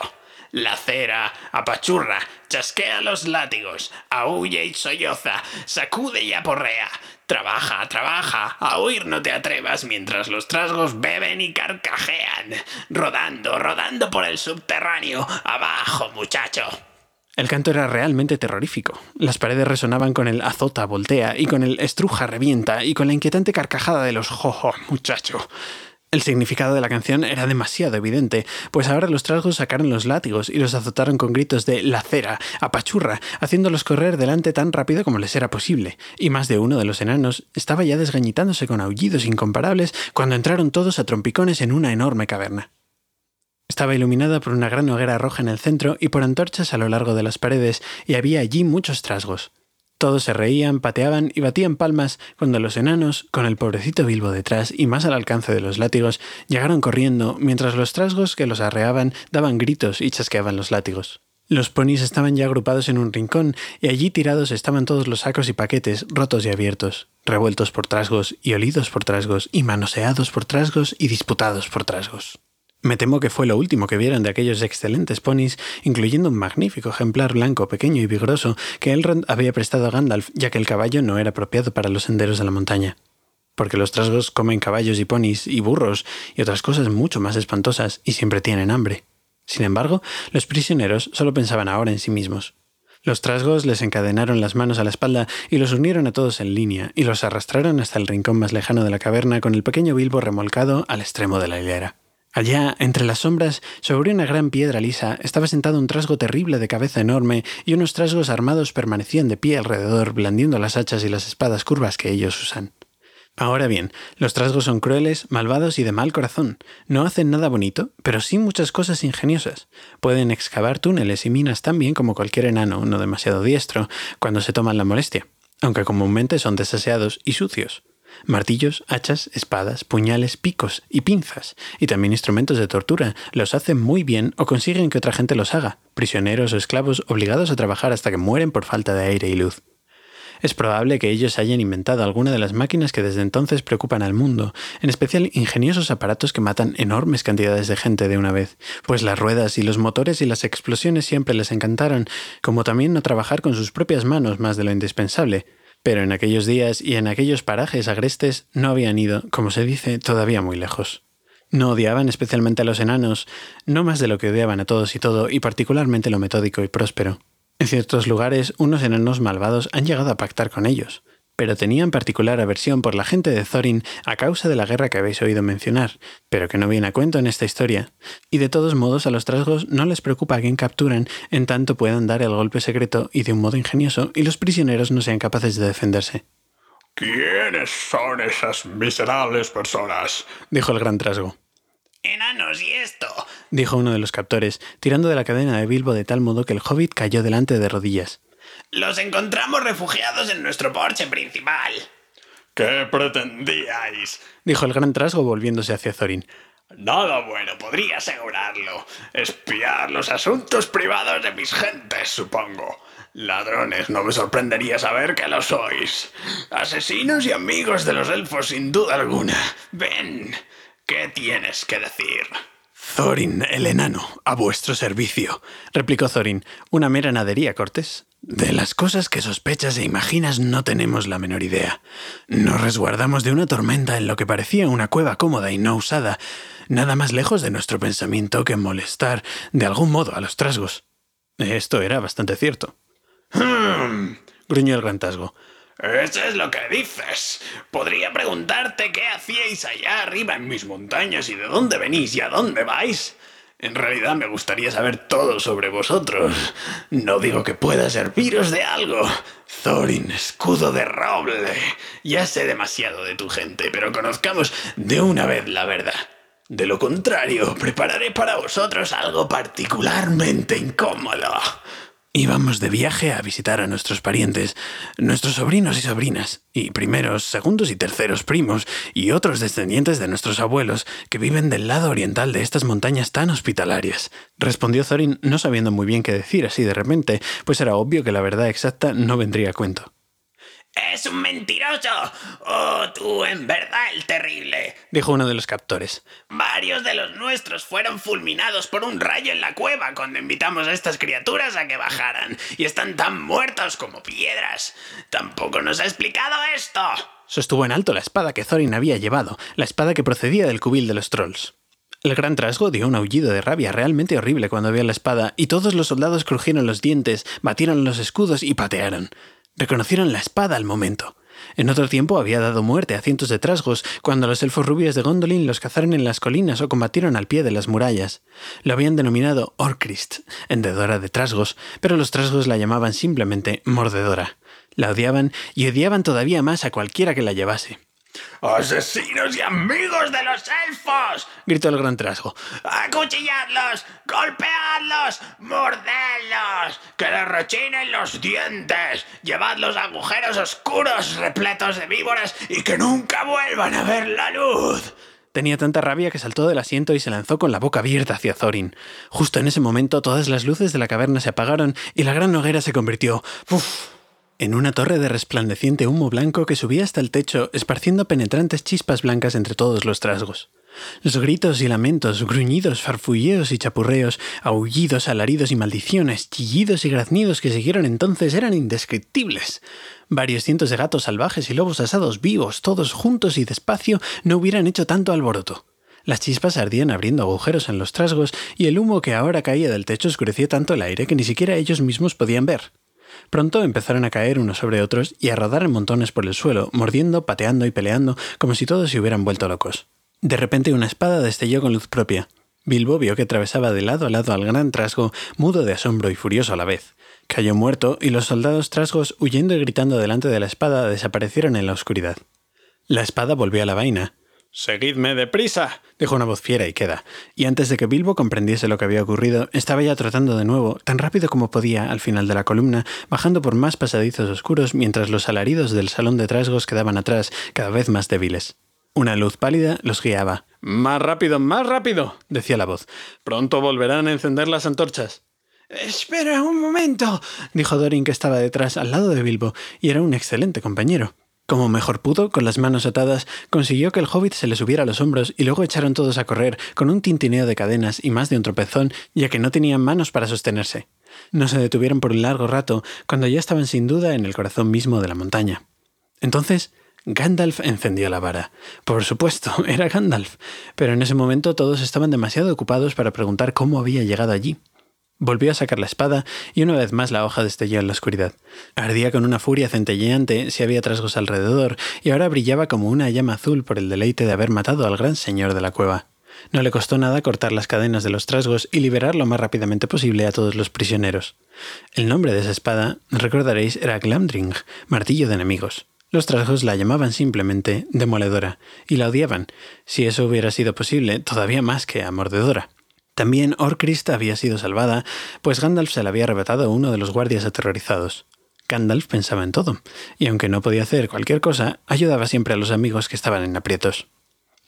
Lacera, apachurra, chasquea los látigos, aúlla y solloza, sacude y aporrea. Trabaja, trabaja, a huir no te atrevas mientras los trasgos beben y carcajean. Rodando, rodando por el subterráneo. Abajo, muchacho. El canto era realmente terrorífico. Las paredes resonaban con el azota, voltea, y con el estruja, revienta, y con la inquietante carcajada de los jojo, muchacho. El significado de la canción era demasiado evidente, pues ahora los trasgos sacaron los látigos y los azotaron con gritos de lacera, apachurra, haciéndolos correr delante tan rápido como les era posible, y más de uno de los enanos estaba ya desgañitándose con aullidos incomparables cuando entraron todos a trompicones en una enorme caverna. Estaba iluminada por una gran hoguera roja en el centro y por antorchas a lo largo de las paredes, y había allí muchos trasgos. Todos se reían, pateaban y batían palmas cuando los enanos, con el pobrecito Bilbo detrás y más al alcance de los látigos, llegaron corriendo, mientras los trasgos que los arreaban daban gritos y chasqueaban los látigos. Los ponis estaban ya agrupados en un rincón, y allí tirados estaban todos los sacos y paquetes, rotos y abiertos, revueltos por trasgos y olidos por trasgos, y manoseados por trasgos y disputados por trasgos. Me temo que fue lo último que vieron de aquellos excelentes ponis, incluyendo un magnífico ejemplar blanco, pequeño y vigoroso que Elrond había prestado a Gandalf, ya que el caballo no era apropiado para los senderos de la montaña. Porque los trasgos comen caballos y ponis y burros y otras cosas mucho más espantosas y siempre tienen hambre. Sin embargo, los prisioneros solo pensaban ahora en sí mismos. Los trasgos les encadenaron las manos a la espalda y los unieron a todos en línea y los arrastraron hasta el rincón más lejano de la caverna con el pequeño Bilbo remolcado al extremo de la hilera. Allá, entre las sombras, sobre una gran piedra lisa, estaba sentado un trasgo terrible de cabeza enorme, y unos trasgos armados permanecían de pie alrededor, blandiendo las hachas y las espadas curvas que ellos usan. Ahora bien, los trasgos son crueles, malvados y de mal corazón. No hacen nada bonito, pero sí muchas cosas ingeniosas. Pueden excavar túneles y minas tan bien como cualquier enano, no demasiado diestro, cuando se toman la molestia, aunque comúnmente son desaseados y sucios martillos, hachas, espadas, puñales, picos y pinzas, y también instrumentos de tortura, los hacen muy bien o consiguen que otra gente los haga, prisioneros o esclavos obligados a trabajar hasta que mueren por falta de aire y luz. Es probable que ellos hayan inventado alguna de las máquinas que desde entonces preocupan al mundo, en especial ingeniosos aparatos que matan enormes cantidades de gente de una vez, pues las ruedas y los motores y las explosiones siempre les encantaron, como también no trabajar con sus propias manos más de lo indispensable, pero en aquellos días y en aquellos parajes agrestes no habían ido, como se dice, todavía muy lejos. No odiaban especialmente a los enanos, no más de lo que odiaban a todos y todo, y particularmente lo metódico y próspero. En ciertos lugares, unos enanos malvados han llegado a pactar con ellos, pero tenían particular aversión por la gente de Thorin a causa de la guerra que habéis oído mencionar, pero que no viene a cuento en esta historia. Y de todos modos a los trasgos no les preocupa a quién capturan, en tanto puedan dar el golpe secreto y de un modo ingenioso y los prisioneros no sean capaces de defenderse. ¿Quiénes son esas miserables personas? dijo el gran trasgo. Enanos y esto, dijo uno de los captores, tirando de la cadena de Bilbo de tal modo que el hobbit cayó delante de rodillas. Los encontramos refugiados en nuestro porche principal. ¿Qué pretendíais? dijo el gran trasgo volviéndose hacia Thorin. Nada bueno, podría asegurarlo. Espiar los asuntos privados de mis gentes, supongo. Ladrones, no me sorprendería saber que lo sois. Asesinos y amigos de los elfos, sin duda alguna. Ven, ¿qué tienes que decir? Thorin, el enano, a vuestro servicio, replicó Thorin, una mera nadería cortés. De las cosas que sospechas e imaginas no tenemos la menor idea. Nos resguardamos de una tormenta en lo que parecía una cueva cómoda y no usada, nada más lejos de nuestro pensamiento que molestar de algún modo a los trasgos. Esto era bastante cierto. Hmm, gruñó el gran. Eso es lo que dices. Podría preguntarte qué hacíais allá arriba en mis montañas y de dónde venís y a dónde vais. En realidad me gustaría saber todo sobre vosotros. No digo que pueda serviros de algo. Thorin, escudo de roble. Ya sé demasiado de tu gente, pero conozcamos de una vez la verdad. De lo contrario, prepararé para vosotros algo particularmente incómodo. Íbamos de viaje a visitar a nuestros parientes, nuestros sobrinos y sobrinas, y primeros, segundos y terceros primos, y otros descendientes de nuestros abuelos, que viven del lado oriental de estas montañas tan hospitalarias. Respondió Thorin, no sabiendo muy bien qué decir así de repente, pues era obvio que la verdad exacta no vendría a cuento. ¡Es un mentiroso! ¡Oh, tú en verdad el terrible! dijo uno de los captores. Varios de los nuestros fueron fulminados por un rayo en la cueva cuando invitamos a estas criaturas a que bajaran, y están tan muertos como piedras. Tampoco nos ha explicado esto. Sostuvo en alto la espada que Thorin había llevado, la espada que procedía del cubil de los trolls. El gran trasgo dio un aullido de rabia realmente horrible cuando vio la espada, y todos los soldados crujieron los dientes, batieron los escudos y patearon. Reconocieron la espada al momento. En otro tiempo había dado muerte a cientos de trasgos cuando los elfos rubios de Gondolin los cazaron en las colinas o combatieron al pie de las murallas. Lo habían denominado Orcrist, hendedora de trasgos, pero los trasgos la llamaban simplemente Mordedora. La odiaban y odiaban todavía más a cualquiera que la llevase. ¡Asesinos y amigos de los elfos! gritó el gran trasgo. ¡Acuchilladlos! ¡Golpeadlos! ¡Mordedlos! ¡Que les rechinen los dientes! ¡Llevad los agujeros oscuros repletos de víboras y que nunca vuelvan a ver la luz! Tenía tanta rabia que saltó del asiento y se lanzó con la boca abierta hacia Thorin. Justo en ese momento todas las luces de la caverna se apagaron y la gran hoguera se convirtió uf, en una torre de resplandeciente humo blanco que subía hasta el techo, esparciendo penetrantes chispas blancas entre todos los trasgos. Los gritos y lamentos, gruñidos, farfulleos y chapurreos, aullidos, alaridos y maldiciones, chillidos y graznidos que siguieron entonces eran indescriptibles. Varios cientos de gatos salvajes y lobos asados vivos, todos juntos y despacio, no hubieran hecho tanto alboroto. Las chispas ardían abriendo agujeros en los trasgos y el humo que ahora caía del techo oscurecía tanto el aire que ni siquiera ellos mismos podían ver. Pronto empezaron a caer unos sobre otros y a rodar en montones por el suelo, mordiendo, pateando y peleando, como si todos se hubieran vuelto locos. De repente una espada destelló con luz propia. Bilbo vio que atravesaba de lado a lado al gran trasgo, mudo de asombro y furioso a la vez. Cayó muerto y los soldados trasgos, huyendo y gritando delante de la espada, desaparecieron en la oscuridad. La espada volvió a la vaina, Seguidme deprisa, dijo una voz fiera y queda, y antes de que Bilbo comprendiese lo que había ocurrido, estaba ya trotando de nuevo, tan rápido como podía, al final de la columna, bajando por más pasadizos oscuros mientras los alaridos del salón de trasgos quedaban atrás, cada vez más débiles. Una luz pálida los guiaba. Más rápido, más rápido, decía la voz. Pronto volverán a encender las antorchas. Espera un momento, dijo Dorin que estaba detrás, al lado de Bilbo, y era un excelente compañero. Como mejor pudo, con las manos atadas, consiguió que el hobbit se le subiera a los hombros y luego echaron todos a correr, con un tintineo de cadenas y más de un tropezón, ya que no tenían manos para sostenerse. No se detuvieron por un largo rato, cuando ya estaban sin duda en el corazón mismo de la montaña. Entonces, Gandalf encendió la vara. Por supuesto, era Gandalf, pero en ese momento todos estaban demasiado ocupados para preguntar cómo había llegado allí. Volvió a sacar la espada y una vez más la hoja destelló en la oscuridad. Ardía con una furia centelleante si había trasgos alrededor y ahora brillaba como una llama azul por el deleite de haber matado al gran señor de la cueva. No le costó nada cortar las cadenas de los trasgos y liberar lo más rápidamente posible a todos los prisioneros. El nombre de esa espada, recordaréis, era Glamdring, martillo de enemigos. Los trasgos la llamaban simplemente demoledora y la odiaban, si eso hubiera sido posible, todavía más que amordedora. También Orcrist había sido salvada, pues Gandalf se la había arrebatado a uno de los guardias aterrorizados. Gandalf pensaba en todo, y aunque no podía hacer cualquier cosa, ayudaba siempre a los amigos que estaban en aprietos.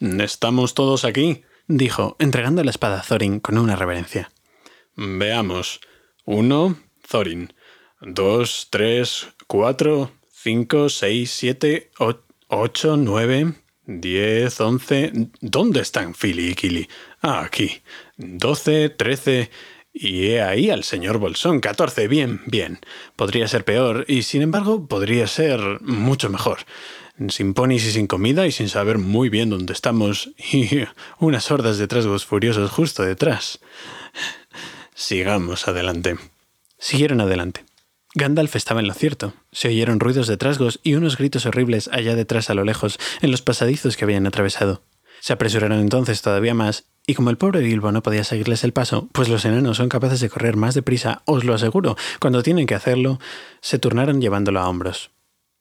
¿Estamos todos aquí? dijo, entregando la espada a Thorin con una reverencia. Veamos. Uno, Thorin. Dos, tres, cuatro, cinco, seis, siete, ocho, nueve, diez, once. ¿Dónde están Philly y Kili? Ah, aquí. Doce, trece. Y he ahí al señor Bolsón, catorce. Bien, bien. Podría ser peor, y sin embargo, podría ser mucho mejor. Sin ponis y sin comida y sin saber muy bien dónde estamos, y unas hordas de trasgos furiosos justo detrás. Sigamos adelante. Siguieron adelante. Gandalf estaba en lo cierto. Se oyeron ruidos de trasgos y unos gritos horribles allá detrás a lo lejos, en los pasadizos que habían atravesado. Se apresuraron entonces todavía más, y como el pobre Bilbo no podía seguirles el paso, pues los enanos son capaces de correr más deprisa, os lo aseguro, cuando tienen que hacerlo, se turnaron llevándolo a hombros.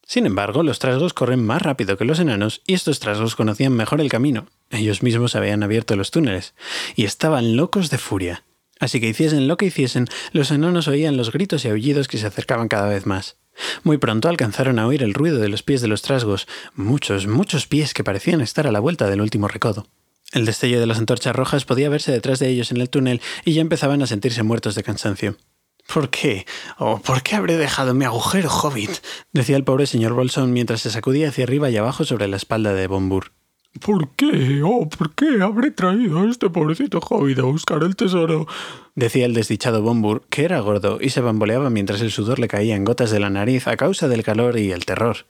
Sin embargo, los trasgos corren más rápido que los enanos, y estos trasgos conocían mejor el camino. Ellos mismos habían abierto los túneles, y estaban locos de furia. Así que hiciesen lo que hiciesen, los enanos oían los gritos y aullidos que se acercaban cada vez más. Muy pronto alcanzaron a oír el ruido de los pies de los trasgos, muchos, muchos pies que parecían estar a la vuelta del último recodo. El destello de las antorchas rojas podía verse detrás de ellos en el túnel y ya empezaban a sentirse muertos de cansancio. ¿Por qué? ¿O por qué habré dejado mi agujero, hobbit? decía el pobre señor Bolson mientras se sacudía hacia arriba y abajo sobre la espalda de Bombur. ¿Por qué? Oh, ¿por qué habré traído a este pobrecito hobbit a buscar el tesoro? decía el desdichado Bombur, que era gordo y se bamboleaba mientras el sudor le caía en gotas de la nariz a causa del calor y el terror.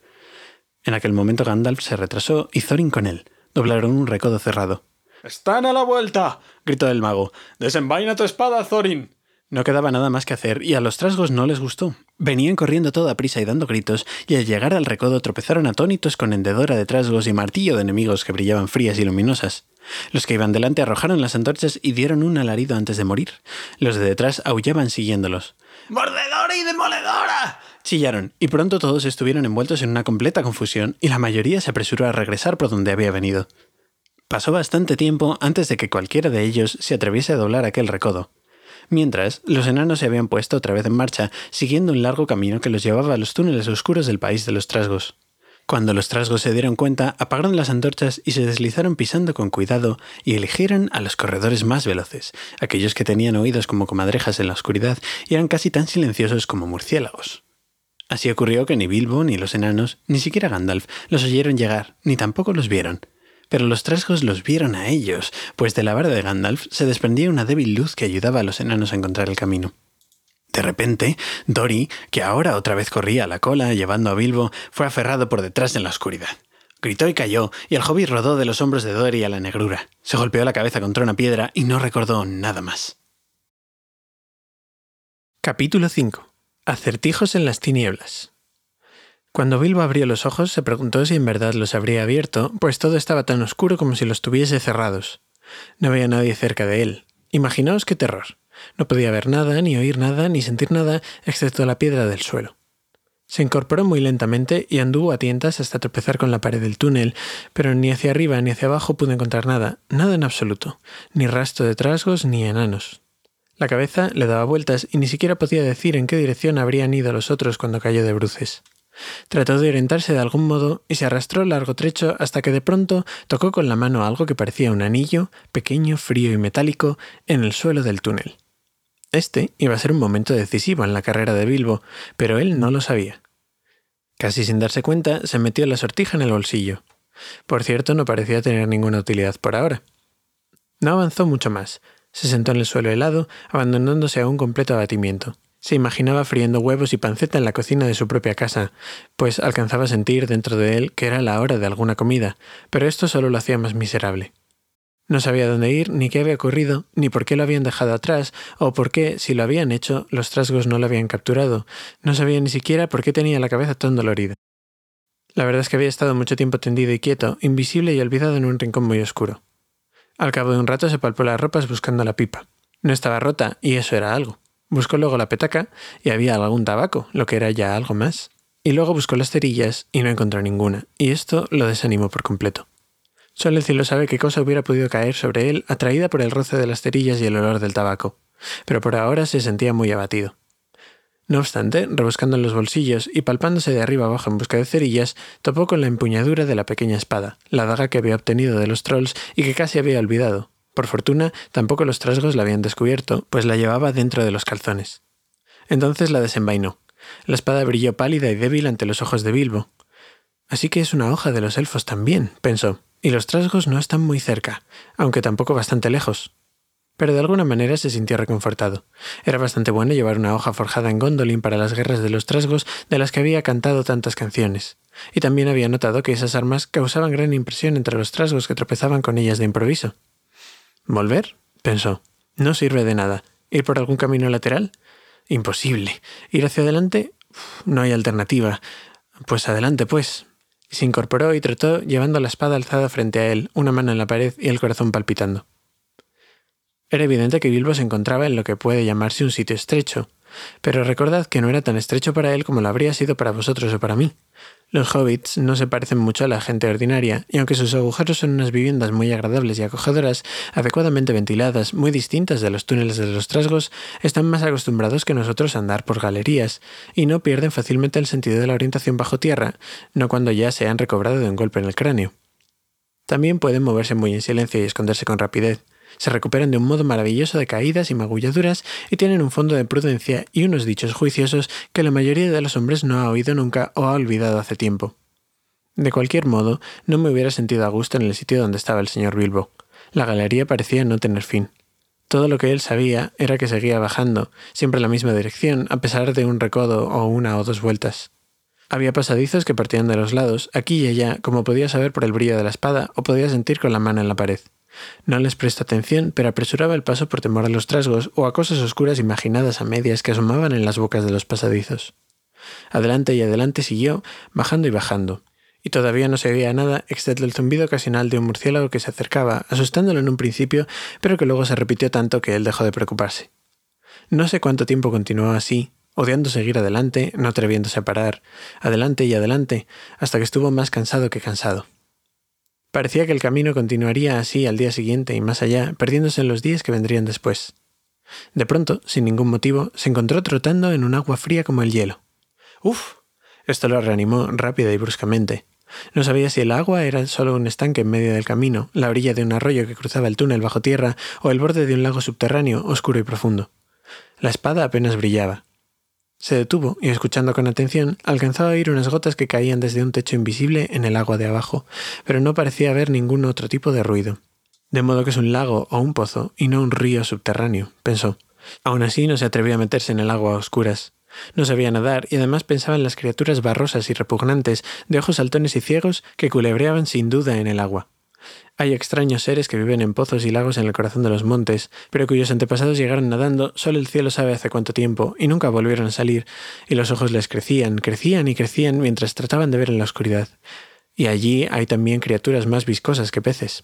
En aquel momento Gandalf se retrasó y Thorin con él. Doblaron un recodo cerrado. ¡Están a la vuelta! gritó el mago. ¡Desenvaina tu espada, Thorin! No quedaba nada más que hacer, y a los trasgos no les gustó. Venían corriendo toda prisa y dando gritos, y al llegar al recodo tropezaron atónitos con hendedora de trasgos y martillo de enemigos que brillaban frías y luminosas. Los que iban delante arrojaron las antorchas y dieron un alarido antes de morir. Los de detrás aullaban siguiéndolos. ¡Mordedora y demoledora! Chillaron, y pronto todos estuvieron envueltos en una completa confusión, y la mayoría se apresuró a regresar por donde había venido. Pasó bastante tiempo antes de que cualquiera de ellos se atreviese a doblar aquel recodo. Mientras, los enanos se habían puesto otra vez en marcha, siguiendo un largo camino que los llevaba a los túneles oscuros del país de los trasgos. Cuando los trasgos se dieron cuenta, apagaron las antorchas y se deslizaron pisando con cuidado y eligieron a los corredores más veloces, aquellos que tenían oídos como comadrejas en la oscuridad y eran casi tan silenciosos como murciélagos. Así ocurrió que ni Bilbo ni los enanos, ni siquiera Gandalf, los oyeron llegar, ni tampoco los vieron. Pero los trasgos los vieron a ellos, pues de la vara de Gandalf se desprendía una débil luz que ayudaba a los enanos a encontrar el camino. De repente, Dory, que ahora otra vez corría a la cola llevando a Bilbo, fue aferrado por detrás en la oscuridad. Gritó y cayó, y el hobbit rodó de los hombros de Dory a la negrura. Se golpeó la cabeza contra una piedra y no recordó nada más. Capítulo 5. Acertijos en las tinieblas. Cuando Bilbo abrió los ojos se preguntó si en verdad los habría abierto, pues todo estaba tan oscuro como si los tuviese cerrados. No había nadie cerca de él. Imaginaos qué terror. No podía ver nada, ni oír nada, ni sentir nada, excepto la piedra del suelo. Se incorporó muy lentamente y anduvo a tientas hasta tropezar con la pared del túnel, pero ni hacia arriba ni hacia abajo pudo encontrar nada, nada en absoluto, ni rastro de trasgos ni enanos. La cabeza le daba vueltas y ni siquiera podía decir en qué dirección habrían ido los otros cuando cayó de bruces. Trató de orientarse de algún modo y se arrastró largo trecho hasta que de pronto tocó con la mano algo que parecía un anillo, pequeño, frío y metálico, en el suelo del túnel. Este iba a ser un momento decisivo en la carrera de Bilbo, pero él no lo sabía. Casi sin darse cuenta, se metió la sortija en el bolsillo. Por cierto, no parecía tener ninguna utilidad por ahora. No avanzó mucho más. Se sentó en el suelo helado, abandonándose a un completo abatimiento. Se imaginaba friendo huevos y panceta en la cocina de su propia casa, pues alcanzaba a sentir dentro de él que era la hora de alguna comida, pero esto solo lo hacía más miserable. No sabía dónde ir, ni qué había ocurrido, ni por qué lo habían dejado atrás, o por qué, si lo habían hecho, los trasgos no lo habían capturado. No sabía ni siquiera por qué tenía la cabeza tan dolorida. La verdad es que había estado mucho tiempo tendido y quieto, invisible y olvidado en un rincón muy oscuro. Al cabo de un rato se palpó las ropas buscando la pipa. No estaba rota, y eso era algo. Buscó luego la petaca y había algún tabaco, lo que era ya algo más. Y luego buscó las cerillas y no encontró ninguna, y esto lo desanimó por completo. Solo el cielo sabe qué cosa hubiera podido caer sobre él atraída por el roce de las cerillas y el olor del tabaco, pero por ahora se sentía muy abatido. No obstante, rebuscando en los bolsillos y palpándose de arriba abajo en busca de cerillas, topó con la empuñadura de la pequeña espada, la daga que había obtenido de los trolls y que casi había olvidado, por fortuna, tampoco los trasgos la habían descubierto, pues la llevaba dentro de los calzones. Entonces la desenvainó. La espada brilló pálida y débil ante los ojos de Bilbo. Así que es una hoja de los elfos también, pensó, y los trasgos no están muy cerca, aunque tampoco bastante lejos. Pero de alguna manera se sintió reconfortado. Era bastante bueno llevar una hoja forjada en Gondolin para las guerras de los trasgos de las que había cantado tantas canciones. Y también había notado que esas armas causaban gran impresión entre los trasgos que tropezaban con ellas de improviso. ¿Volver? pensó. No sirve de nada. ¿Ir por algún camino lateral? Imposible. ¿Ir hacia adelante? no hay alternativa. Pues adelante, pues. Se incorporó y trotó llevando la espada alzada frente a él, una mano en la pared y el corazón palpitando. Era evidente que Bilbo se encontraba en lo que puede llamarse un sitio estrecho, pero recordad que no era tan estrecho para él como lo habría sido para vosotros o para mí. Los hobbits no se parecen mucho a la gente ordinaria, y aunque sus agujeros son unas viviendas muy agradables y acogedoras, adecuadamente ventiladas, muy distintas de los túneles de los trasgos, están más acostumbrados que nosotros a andar por galerías, y no pierden fácilmente el sentido de la orientación bajo tierra, no cuando ya se han recobrado de un golpe en el cráneo. También pueden moverse muy en silencio y esconderse con rapidez, se recuperan de un modo maravilloso de caídas y magulladuras y tienen un fondo de prudencia y unos dichos juiciosos que la mayoría de los hombres no ha oído nunca o ha olvidado hace tiempo. De cualquier modo, no me hubiera sentido a gusto en el sitio donde estaba el señor Bilbo. La galería parecía no tener fin. Todo lo que él sabía era que seguía bajando, siempre en la misma dirección, a pesar de un recodo o una o dos vueltas. Había pasadizos que partían de los lados, aquí y allá, como podía saber por el brillo de la espada o podía sentir con la mano en la pared. No les prestó atención, pero apresuraba el paso por temor a los trasgos o a cosas oscuras imaginadas a medias que asomaban en las bocas de los pasadizos. Adelante y adelante siguió, bajando y bajando, y todavía no se veía nada excepto el zumbido ocasional de un murciélago que se acercaba, asustándolo en un principio, pero que luego se repitió tanto que él dejó de preocuparse. No sé cuánto tiempo continuó así, odiando seguir adelante, no atreviéndose a parar, adelante y adelante, hasta que estuvo más cansado que cansado. Parecía que el camino continuaría así al día siguiente y más allá, perdiéndose en los días que vendrían después. De pronto, sin ningún motivo, se encontró trotando en un agua fría como el hielo. ¡Uf! Esto lo reanimó rápida y bruscamente. No sabía si el agua era solo un estanque en medio del camino, la orilla de un arroyo que cruzaba el túnel bajo tierra o el borde de un lago subterráneo oscuro y profundo. La espada apenas brillaba. Se detuvo y, escuchando con atención, alcanzó a oír unas gotas que caían desde un techo invisible en el agua de abajo, pero no parecía haber ningún otro tipo de ruido. De modo que es un lago o un pozo y no un río subterráneo, pensó. Aún así no se atrevió a meterse en el agua a oscuras. No sabía nadar y además pensaba en las criaturas barrosas y repugnantes, de ojos saltones y ciegos, que culebreaban sin duda en el agua. Hay extraños seres que viven en pozos y lagos en el corazón de los montes, pero cuyos antepasados llegaron nadando solo el cielo sabe hace cuánto tiempo y nunca volvieron a salir, y los ojos les crecían, crecían y crecían mientras trataban de ver en la oscuridad. Y allí hay también criaturas más viscosas que peces.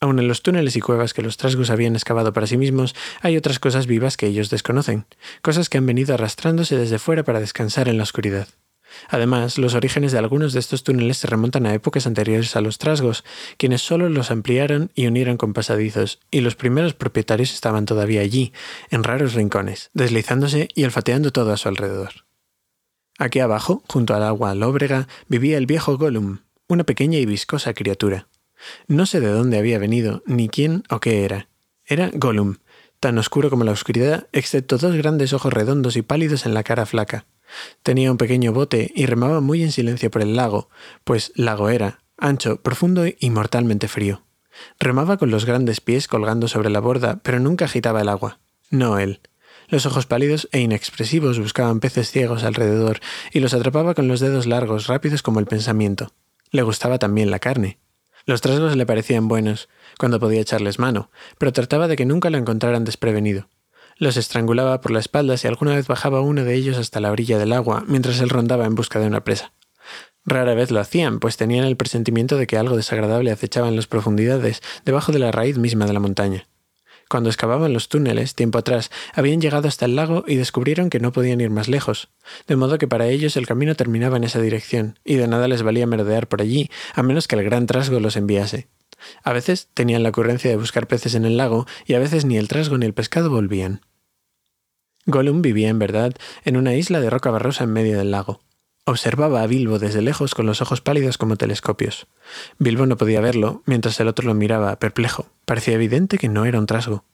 Aun en los túneles y cuevas que los trasgos habían excavado para sí mismos, hay otras cosas vivas que ellos desconocen, cosas que han venido arrastrándose desde fuera para descansar en la oscuridad. Además, los orígenes de algunos de estos túneles se remontan a épocas anteriores a los trasgos, quienes solo los ampliaron y unieron con pasadizos, y los primeros propietarios estaban todavía allí, en raros rincones, deslizándose y olfateando todo a su alrededor. Aquí abajo, junto al agua lóbrega, vivía el viejo Gollum, una pequeña y viscosa criatura. No sé de dónde había venido, ni quién o qué era. Era Gollum, tan oscuro como la oscuridad, excepto dos grandes ojos redondos y pálidos en la cara flaca. Tenía un pequeño bote y remaba muy en silencio por el lago, pues lago era, ancho, profundo y mortalmente frío. Remaba con los grandes pies colgando sobre la borda, pero nunca agitaba el agua. No él. Los ojos pálidos e inexpresivos buscaban peces ciegos alrededor y los atrapaba con los dedos largos, rápidos como el pensamiento. Le gustaba también la carne. Los trasgos le parecían buenos, cuando podía echarles mano, pero trataba de que nunca lo encontraran desprevenido. Los estrangulaba por la espalda y alguna vez bajaba uno de ellos hasta la orilla del agua mientras él rondaba en busca de una presa. Rara vez lo hacían, pues tenían el presentimiento de que algo desagradable acechaba en las profundidades, debajo de la raíz misma de la montaña. Cuando excavaban los túneles, tiempo atrás, habían llegado hasta el lago y descubrieron que no podían ir más lejos, de modo que para ellos el camino terminaba en esa dirección, y de nada les valía merodear por allí, a menos que el gran trasgo los enviase. A veces tenían la ocurrencia de buscar peces en el lago y a veces ni el trasgo ni el pescado volvían. Gollum vivía en verdad en una isla de roca barrosa en medio del lago. Observaba a Bilbo desde lejos con los ojos pálidos como telescopios. Bilbo no podía verlo, mientras el otro lo miraba, perplejo. Parecía evidente que no era un trasgo.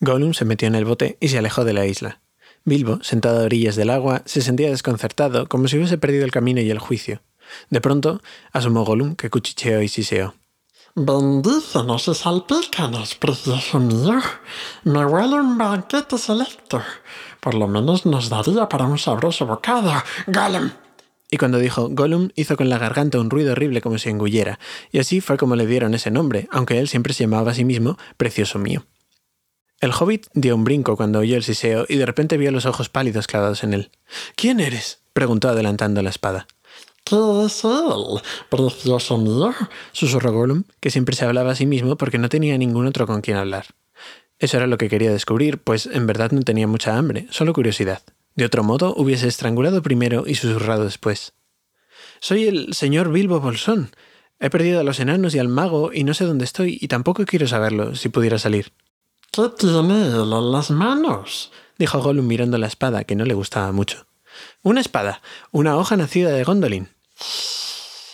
Gollum se metió en el bote y se alejó de la isla. Bilbo, sentado a orillas del agua, se sentía desconcertado, como si hubiese perdido el camino y el juicio. De pronto, asomó Gollum, que cuchicheó y siseó. Bendícenos y salpícanos, precioso mío. Me huele un banquete selecto. Por lo menos nos daría para un sabroso bocado. Gollum. Y cuando dijo Gollum, hizo con la garganta un ruido horrible como si engulliera, y así fue como le dieron ese nombre, aunque él siempre se llamaba a sí mismo Precioso mío. El hobbit dio un brinco cuando oyó el siseo y de repente vio los ojos pálidos clavados en él. ¿Quién eres? preguntó adelantando la espada. ¿Qué es él, precioso mío? susurró Gollum, que siempre se hablaba a sí mismo porque no tenía ningún otro con quien hablar. Eso era lo que quería descubrir, pues en verdad no tenía mucha hambre, solo curiosidad. De otro modo, hubiese estrangulado primero y susurrado después. Soy el señor Bilbo Bolsón. He perdido a los enanos y al mago y no sé dónde estoy y tampoco quiero saberlo si pudiera salir. ¿Qué tiene él en las manos? dijo Gollum mirando la espada, que no le gustaba mucho. Una espada, una hoja nacida de Gondolin,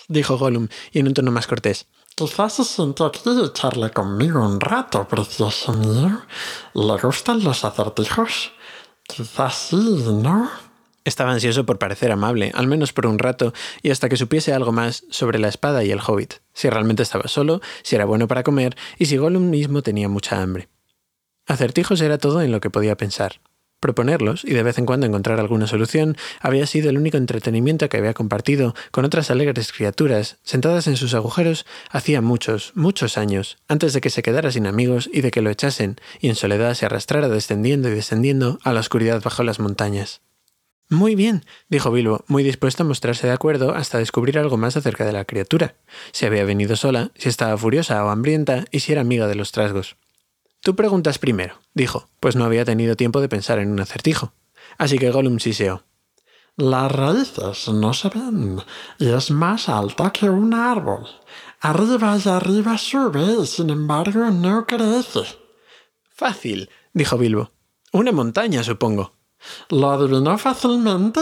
dijo Gollum, y en un tono más cortés. Quizás se siente aquí y conmigo un rato, precioso mío. ¿Le gustan los acertijos? ¿No? Estaba ansioso por parecer amable, al menos por un rato, y hasta que supiese algo más sobre la espada y el hobbit, si realmente estaba solo, si era bueno para comer y si Gollum mismo tenía mucha hambre. Acertijos era todo en lo que podía pensar. Proponerlos y de vez en cuando encontrar alguna solución había sido el único entretenimiento que había compartido con otras alegres criaturas sentadas en sus agujeros hacía muchos, muchos años, antes de que se quedara sin amigos y de que lo echasen y en soledad se arrastrara descendiendo y descendiendo a la oscuridad bajo las montañas. Muy bien, dijo Bilbo, muy dispuesto a mostrarse de acuerdo hasta descubrir algo más acerca de la criatura, si había venido sola, si estaba furiosa o hambrienta y si era amiga de los trasgos. Tú preguntas primero, dijo, pues no había tenido tiempo de pensar en un acertijo. Así que Gollum siseó. Las raíces no se ven y es más alta que un árbol. Arriba y arriba sube y sin embargo no crece. Fácil, dijo Bilbo. Una montaña, supongo. ¿Lo adivinó fácilmente?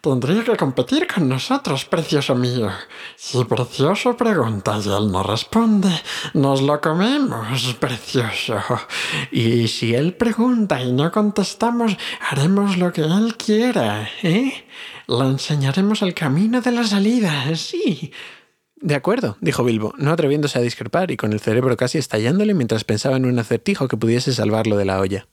Tendría que competir con nosotros, precioso mío. Si precioso pregunta y él no responde, nos lo comemos, precioso. Y si él pregunta y no contestamos, haremos lo que él quiera, ¿eh? Le enseñaremos el camino de la salida, sí. De acuerdo, dijo Bilbo, no atreviéndose a discrepar y con el cerebro casi estallándole mientras pensaba en un acertijo que pudiese salvarlo de la olla.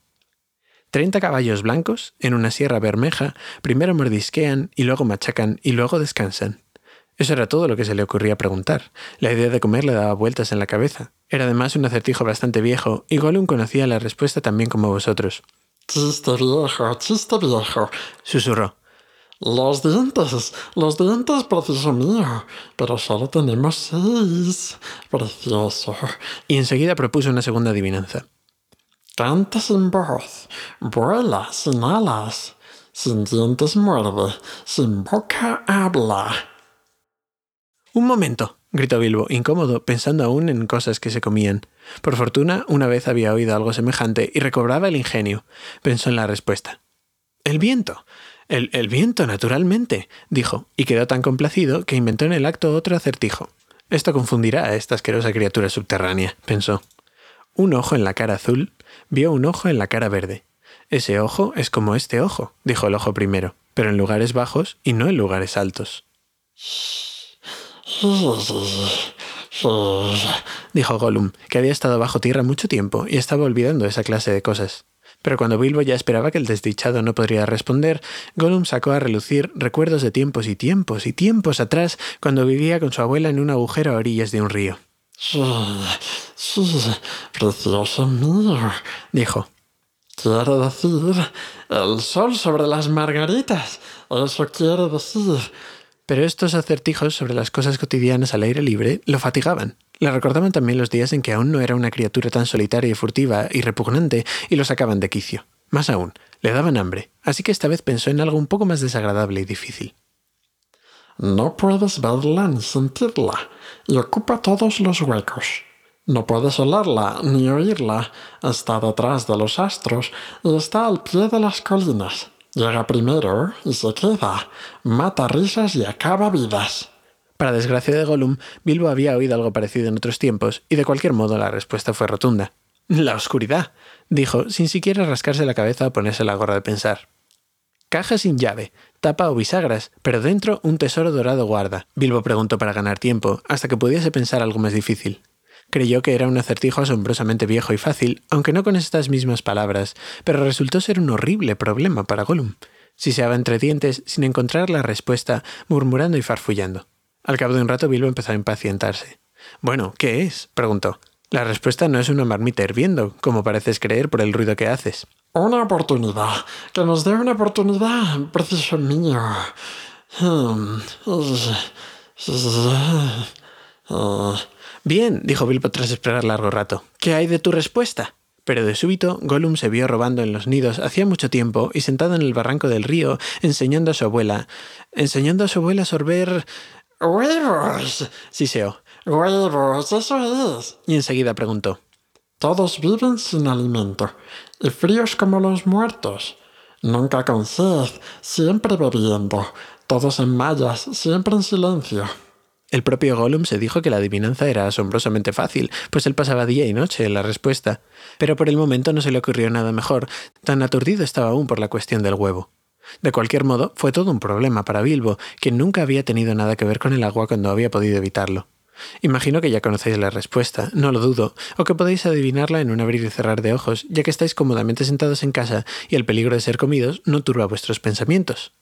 Treinta caballos blancos, en una sierra bermeja, primero mordisquean y luego machacan y luego descansan. Eso era todo lo que se le ocurría preguntar. La idea de comer le daba vueltas en la cabeza. Era además un acertijo bastante viejo, y Gollum conocía la respuesta también como vosotros. Chiste viejo, chiste viejo, susurró. Los dientes, los dientes, precioso mío. Pero solo tenemos seis. Precioso. Y enseguida propuso una segunda adivinanza. Canta sin voz, vuela sin alas, sin dientes muerde, sin boca habla. Un momento, gritó Bilbo, incómodo, pensando aún en cosas que se comían. Por fortuna, una vez había oído algo semejante y recobraba el ingenio. Pensó en la respuesta. El viento. El, el viento, naturalmente, dijo, y quedó tan complacido que inventó en el acto otro acertijo. Esto confundirá a esta asquerosa criatura subterránea, pensó. Un ojo en la cara azul vio un ojo en la cara verde. Ese ojo es como este ojo, dijo el ojo primero, pero en lugares bajos y no en lugares altos. dijo Gollum, que había estado bajo tierra mucho tiempo y estaba olvidando esa clase de cosas. Pero cuando Bilbo ya esperaba que el desdichado no podría responder, Gollum sacó a relucir recuerdos de tiempos y tiempos y tiempos atrás cuando vivía con su abuela en un agujero a orillas de un río. Sí, sí, precioso mío, dijo. Quiere decir el sol sobre las margaritas. Eso quiere decir. Pero estos acertijos sobre las cosas cotidianas al aire libre lo fatigaban. Le recordaban también los días en que aún no era una criatura tan solitaria y furtiva y repugnante y lo sacaban de quicio. Más aún, le daban hambre, así que esta vez pensó en algo un poco más desagradable y difícil. No puedes verla ni sentirla, y ocupa todos los huecos. No puedes olerla ni oírla, está detrás de los astros y está al pie de las colinas. Llega primero y se queda, mata risas y acaba vidas. Para desgracia de Gollum, Bilbo había oído algo parecido en otros tiempos, y de cualquier modo la respuesta fue rotunda. La oscuridad, dijo, sin siquiera rascarse la cabeza o ponerse la gorra de pensar. Caja sin llave, tapa o bisagras, pero dentro un tesoro dorado guarda. Bilbo preguntó para ganar tiempo, hasta que pudiese pensar algo más difícil. Creyó que era un acertijo asombrosamente viejo y fácil, aunque no con estas mismas palabras, pero resultó ser un horrible problema para Gollum. Siseaba entre dientes sin encontrar la respuesta, murmurando y farfullando. Al cabo de un rato Bilbo empezó a impacientarse. Bueno, ¿qué es? preguntó. La respuesta no es una marmita hirviendo, como pareces creer por el ruido que haces. Una oportunidad. Que nos dé una oportunidad, precioso mío. Hmm. Bien, dijo Bilbo tras esperar largo rato. ¿Qué hay de tu respuesta? Pero de súbito, Gollum se vio robando en los nidos hacía mucho tiempo y sentado en el barranco del río, enseñando a su abuela. Enseñando a su abuela a sorber. ¡Huevos! Siseó. ¡Huevos! Eso es. Y enseguida preguntó. Todos viven sin alimento y fríos como los muertos. Nunca con sed, siempre bebiendo. Todos en mallas, siempre en silencio. El propio Gollum se dijo que la adivinanza era asombrosamente fácil, pues él pasaba día y noche en la respuesta. Pero por el momento no se le ocurrió nada mejor, tan aturdido estaba aún por la cuestión del huevo. De cualquier modo, fue todo un problema para Bilbo, que nunca había tenido nada que ver con el agua cuando había podido evitarlo. Imagino que ya conocéis la respuesta, no lo dudo, o que podéis adivinarla en un abrir y cerrar de ojos, ya que estáis cómodamente sentados en casa y el peligro de ser comidos no turba vuestros pensamientos.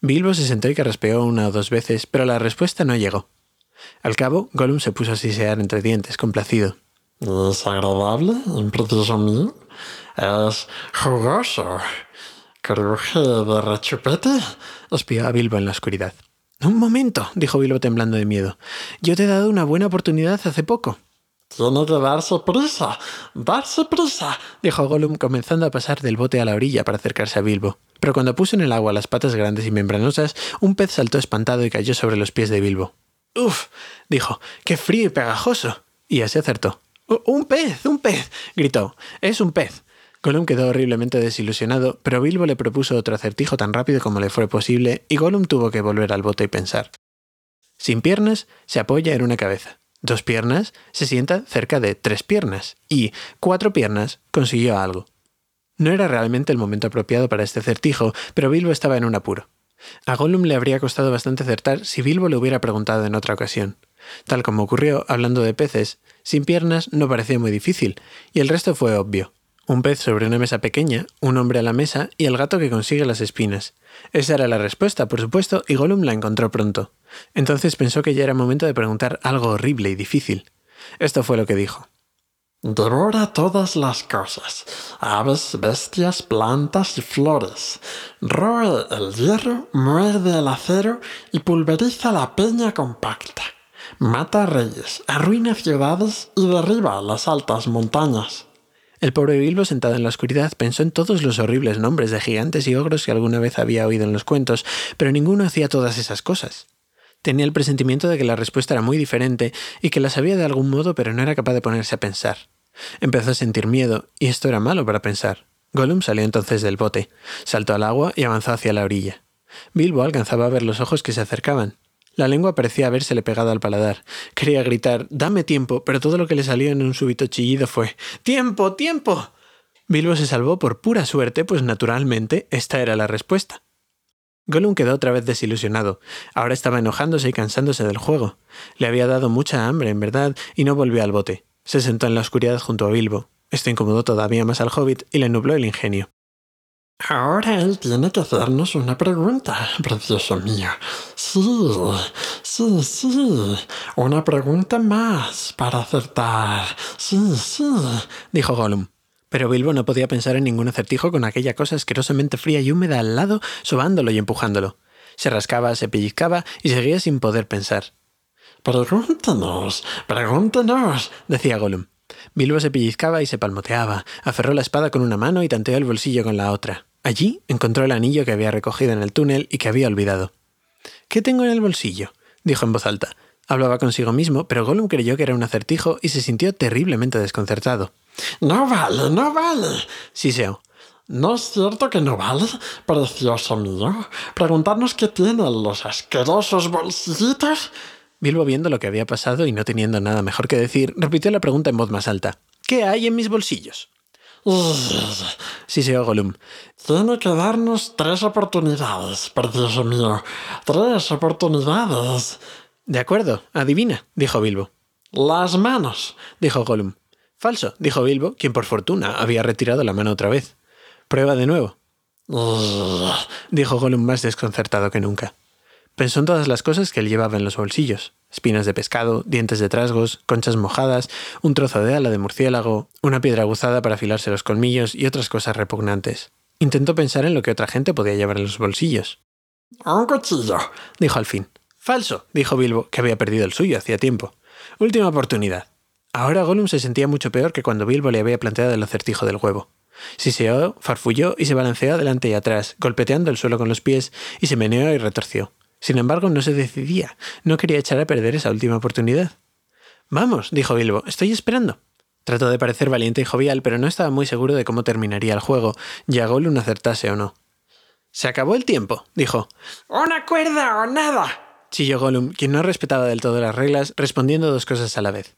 Bilbo se sentó y carraspeó una o dos veces, pero la respuesta no llegó. Al cabo, Gollum se puso a sisear entre dientes, complacido. Es agradable, precioso mío. Es jugoso. Cruje de rechupete. Espió a Bilbo en la oscuridad. Un momento, dijo Bilbo temblando de miedo. Yo te he dado una buena oportunidad hace poco. Tiene que darse prisa. Darse prisa. dijo Gollum comenzando a pasar del bote a la orilla para acercarse a Bilbo. Pero cuando puso en el agua las patas grandes y membranosas, un pez saltó espantado y cayó sobre los pies de Bilbo. Uf, dijo, qué frío y pegajoso. Y así acertó. ¡Un pez! ¡Un pez! gritó. Es un pez. Gollum quedó horriblemente desilusionado, pero Bilbo le propuso otro acertijo tan rápido como le fue posible, y Gollum tuvo que volver al bote y pensar. Sin piernas, se apoya en una cabeza. Dos piernas, se sienta cerca de tres piernas. Y cuatro piernas, consiguió algo. No era realmente el momento apropiado para este acertijo, pero Bilbo estaba en un apuro. A Gollum le habría costado bastante acertar si Bilbo le hubiera preguntado en otra ocasión. Tal como ocurrió hablando de peces, sin piernas no parecía muy difícil, y el resto fue obvio. Un pez sobre una mesa pequeña, un hombre a la mesa y el gato que consigue las espinas. Esa era la respuesta, por supuesto, y Gollum la encontró pronto. Entonces pensó que ya era momento de preguntar algo horrible y difícil. Esto fue lo que dijo. Devora todas las cosas, aves, bestias, plantas y flores. Roe el hierro, muerde el acero y pulveriza la peña compacta. Mata reyes, arruina ciudades y derriba las altas montañas. El pobre Bilbo, sentado en la oscuridad, pensó en todos los horribles nombres de gigantes y ogros que alguna vez había oído en los cuentos, pero ninguno hacía todas esas cosas. Tenía el presentimiento de que la respuesta era muy diferente y que la sabía de algún modo, pero no era capaz de ponerse a pensar. Empezó a sentir miedo, y esto era malo para pensar. Gollum salió entonces del bote, saltó al agua y avanzó hacia la orilla. Bilbo alcanzaba a ver los ojos que se acercaban. La lengua parecía habérsele pegado al paladar. Quería gritar Dame tiempo, pero todo lo que le salió en un súbito chillido fue ¡Tiempo! ¡Tiempo! Bilbo se salvó por pura suerte, pues naturalmente esta era la respuesta. Gollum quedó otra vez desilusionado. Ahora estaba enojándose y cansándose del juego. Le había dado mucha hambre, en verdad, y no volvió al bote. Se sentó en la oscuridad junto a Bilbo. Esto incomodó todavía más al hobbit y le nubló el ingenio. Ahora él tiene que hacernos una pregunta, precioso mío. Sí, sí, sí. Una pregunta más para acertar. Sí, sí, dijo Gollum. Pero Bilbo no podía pensar en ningún acertijo con aquella cosa asquerosamente fría y húmeda al lado, sobándolo y empujándolo. Se rascaba, se pellizcaba y seguía sin poder pensar. Pregúntanos, pregúntanos, decía Gollum. Bilbo se pellizcaba y se palmoteaba, aferró la espada con una mano y tanteó el bolsillo con la otra. Allí encontró el anillo que había recogido en el túnel y que había olvidado. ¿Qué tengo en el bolsillo? dijo en voz alta. Hablaba consigo mismo, pero Gollum creyó que era un acertijo y se sintió terriblemente desconcertado. No vale, no vale, siseó. ¿No es cierto que no vale, precioso mío? Preguntarnos qué tienen los asquerosos bolsillitos. Bilbo, viendo lo que había pasado y no teniendo nada mejor que decir, repitió la pregunta en voz más alta. ¿Qué hay en mis bolsillos? Siseó Gollum. Tiene que darnos tres oportunidades, precioso mío. Tres oportunidades. De acuerdo, adivina, dijo Bilbo. Las manos, dijo Gollum. Falso, dijo Bilbo, quien por fortuna había retirado la mano otra vez. Prueba de nuevo, dijo Gollum más desconcertado que nunca. Pensó en todas las cosas que él llevaba en los bolsillos. Espinas de pescado, dientes de trasgos, conchas mojadas, un trozo de ala de murciélago, una piedra aguzada para afilarse los colmillos y otras cosas repugnantes. Intentó pensar en lo que otra gente podía llevar en los bolsillos. Un cuchillo, dijo al fin. Falso, dijo Bilbo, que había perdido el suyo hacía tiempo. Última oportunidad. Ahora Gollum se sentía mucho peor que cuando Bilbo le había planteado el acertijo del huevo. Siseó, farfulló y se balanceó adelante y atrás, golpeteando el suelo con los pies, y se meneó y retorció. Sin embargo, no se decidía. No quería echar a perder esa última oportunidad. Vamos, dijo Bilbo, estoy esperando. Trató de parecer valiente y jovial, pero no estaba muy seguro de cómo terminaría el juego, ya Gollum acertase o no. Se acabó el tiempo, dijo. ¡Una cuerda o nada! chilló Gollum, quien no respetaba del todo las reglas, respondiendo dos cosas a la vez.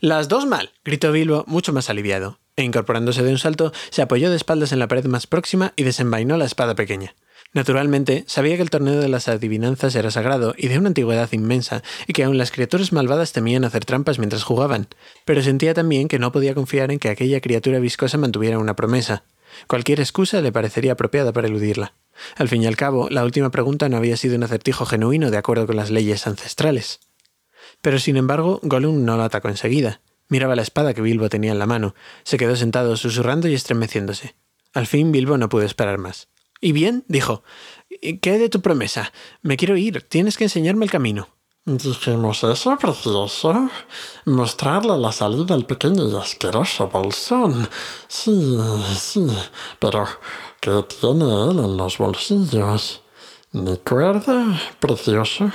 Las dos mal, gritó Bilbo, mucho más aliviado e incorporándose de un salto, se apoyó de espaldas en la pared más próxima y desenvainó la espada pequeña. Naturalmente, sabía que el torneo de las adivinanzas era sagrado y de una antigüedad inmensa, y que aun las criaturas malvadas temían hacer trampas mientras jugaban, pero sentía también que no podía confiar en que aquella criatura viscosa mantuviera una promesa. Cualquier excusa le parecería apropiada para eludirla. Al fin y al cabo, la última pregunta no había sido un acertijo genuino de acuerdo con las leyes ancestrales. Pero sin embargo, Gollum no lo atacó enseguida. Miraba la espada que Bilbo tenía en la mano. Se quedó sentado, susurrando y estremeciéndose. Al fin Bilbo no pudo esperar más. ¿Y bien? dijo. ¿Qué de tu promesa? Me quiero ir. Tienes que enseñarme el camino. Dijimos eso, precioso. Mostrarle la salida al pequeño y asqueroso bolsón. Sí, sí. Pero, ¿qué tiene él en los bolsillos? Ni cuerda, precioso,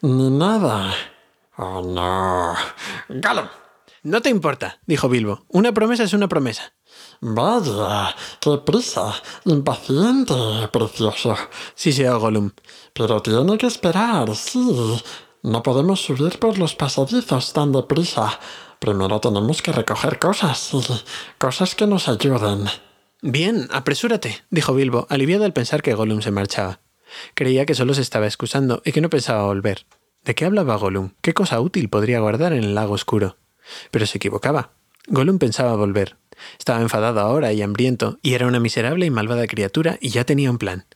ni nada. Oh, no. ¡Galo! No te importa, dijo Bilbo. Una promesa es una promesa. Vaya, qué prisa. Impaciente, precioso. Sí, se Gollum. Pero tiene que esperar, sí. No podemos subir por los pasadizos tan deprisa. Primero tenemos que recoger cosas, cosas que nos ayuden. Bien, apresúrate, dijo Bilbo, aliviado al pensar que Gollum se marchaba. Creía que solo se estaba excusando y que no pensaba volver. ¿De qué hablaba Gollum? ¿Qué cosa útil podría guardar en el lago oscuro? Pero se equivocaba. Gollum pensaba volver. Estaba enfadado ahora y hambriento, y era una miserable y malvada criatura, y ya tenía un plan.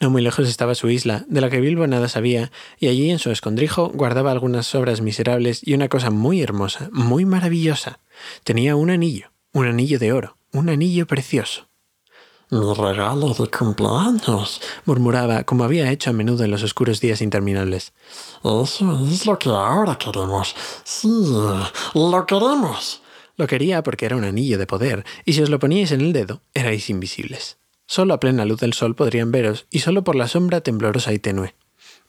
No muy lejos estaba su isla, de la que Bilbo nada sabía, y allí en su escondrijo guardaba algunas obras miserables y una cosa muy hermosa, muy maravillosa. Tenía un anillo, un anillo de oro, un anillo precioso. Regalo de cumpleaños, murmuraba, como había hecho a menudo en los oscuros días interminables. Eso es lo que ahora queremos. Sí, lo queremos. Lo quería porque era un anillo de poder, y si os lo poníais en el dedo, erais invisibles. Solo a plena luz del sol podrían veros, y solo por la sombra temblorosa y tenue.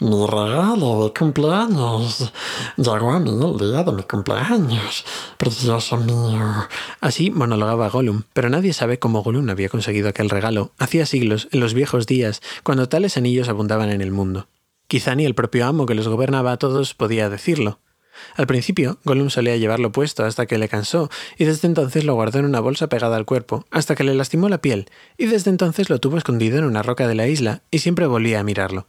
Mi regalo de cumpleaños. Llegó a mí el día de mi cumpleaños. Precioso mío. Así monologaba Gollum, pero nadie sabe cómo Gollum había conseguido aquel regalo, hacía siglos, en los viejos días, cuando tales anillos abundaban en el mundo. Quizá ni el propio amo que los gobernaba a todos podía decirlo. Al principio, Gollum solía llevarlo puesto hasta que le cansó, y desde entonces lo guardó en una bolsa pegada al cuerpo, hasta que le lastimó la piel, y desde entonces lo tuvo escondido en una roca de la isla, y siempre volvía a mirarlo.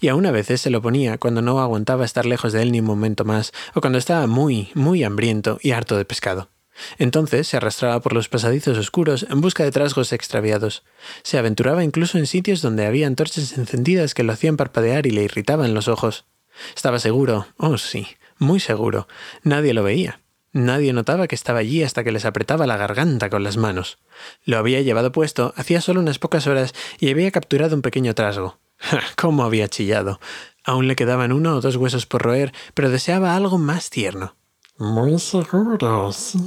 Y aún a veces se lo ponía cuando no aguantaba estar lejos de él ni un momento más, o cuando estaba muy, muy hambriento y harto de pescado. Entonces se arrastraba por los pasadizos oscuros en busca de trasgos extraviados. Se aventuraba incluso en sitios donde había antorchas encendidas que lo hacían parpadear y le irritaban los ojos. Estaba seguro, oh sí, muy seguro. Nadie lo veía. Nadie notaba que estaba allí hasta que les apretaba la garganta con las manos. Lo había llevado puesto hacía solo unas pocas horas y había capturado un pequeño trasgo. ¿Cómo había chillado? Aún le quedaban uno o dos huesos por roer, pero deseaba algo más tierno. Muy seguro, sí,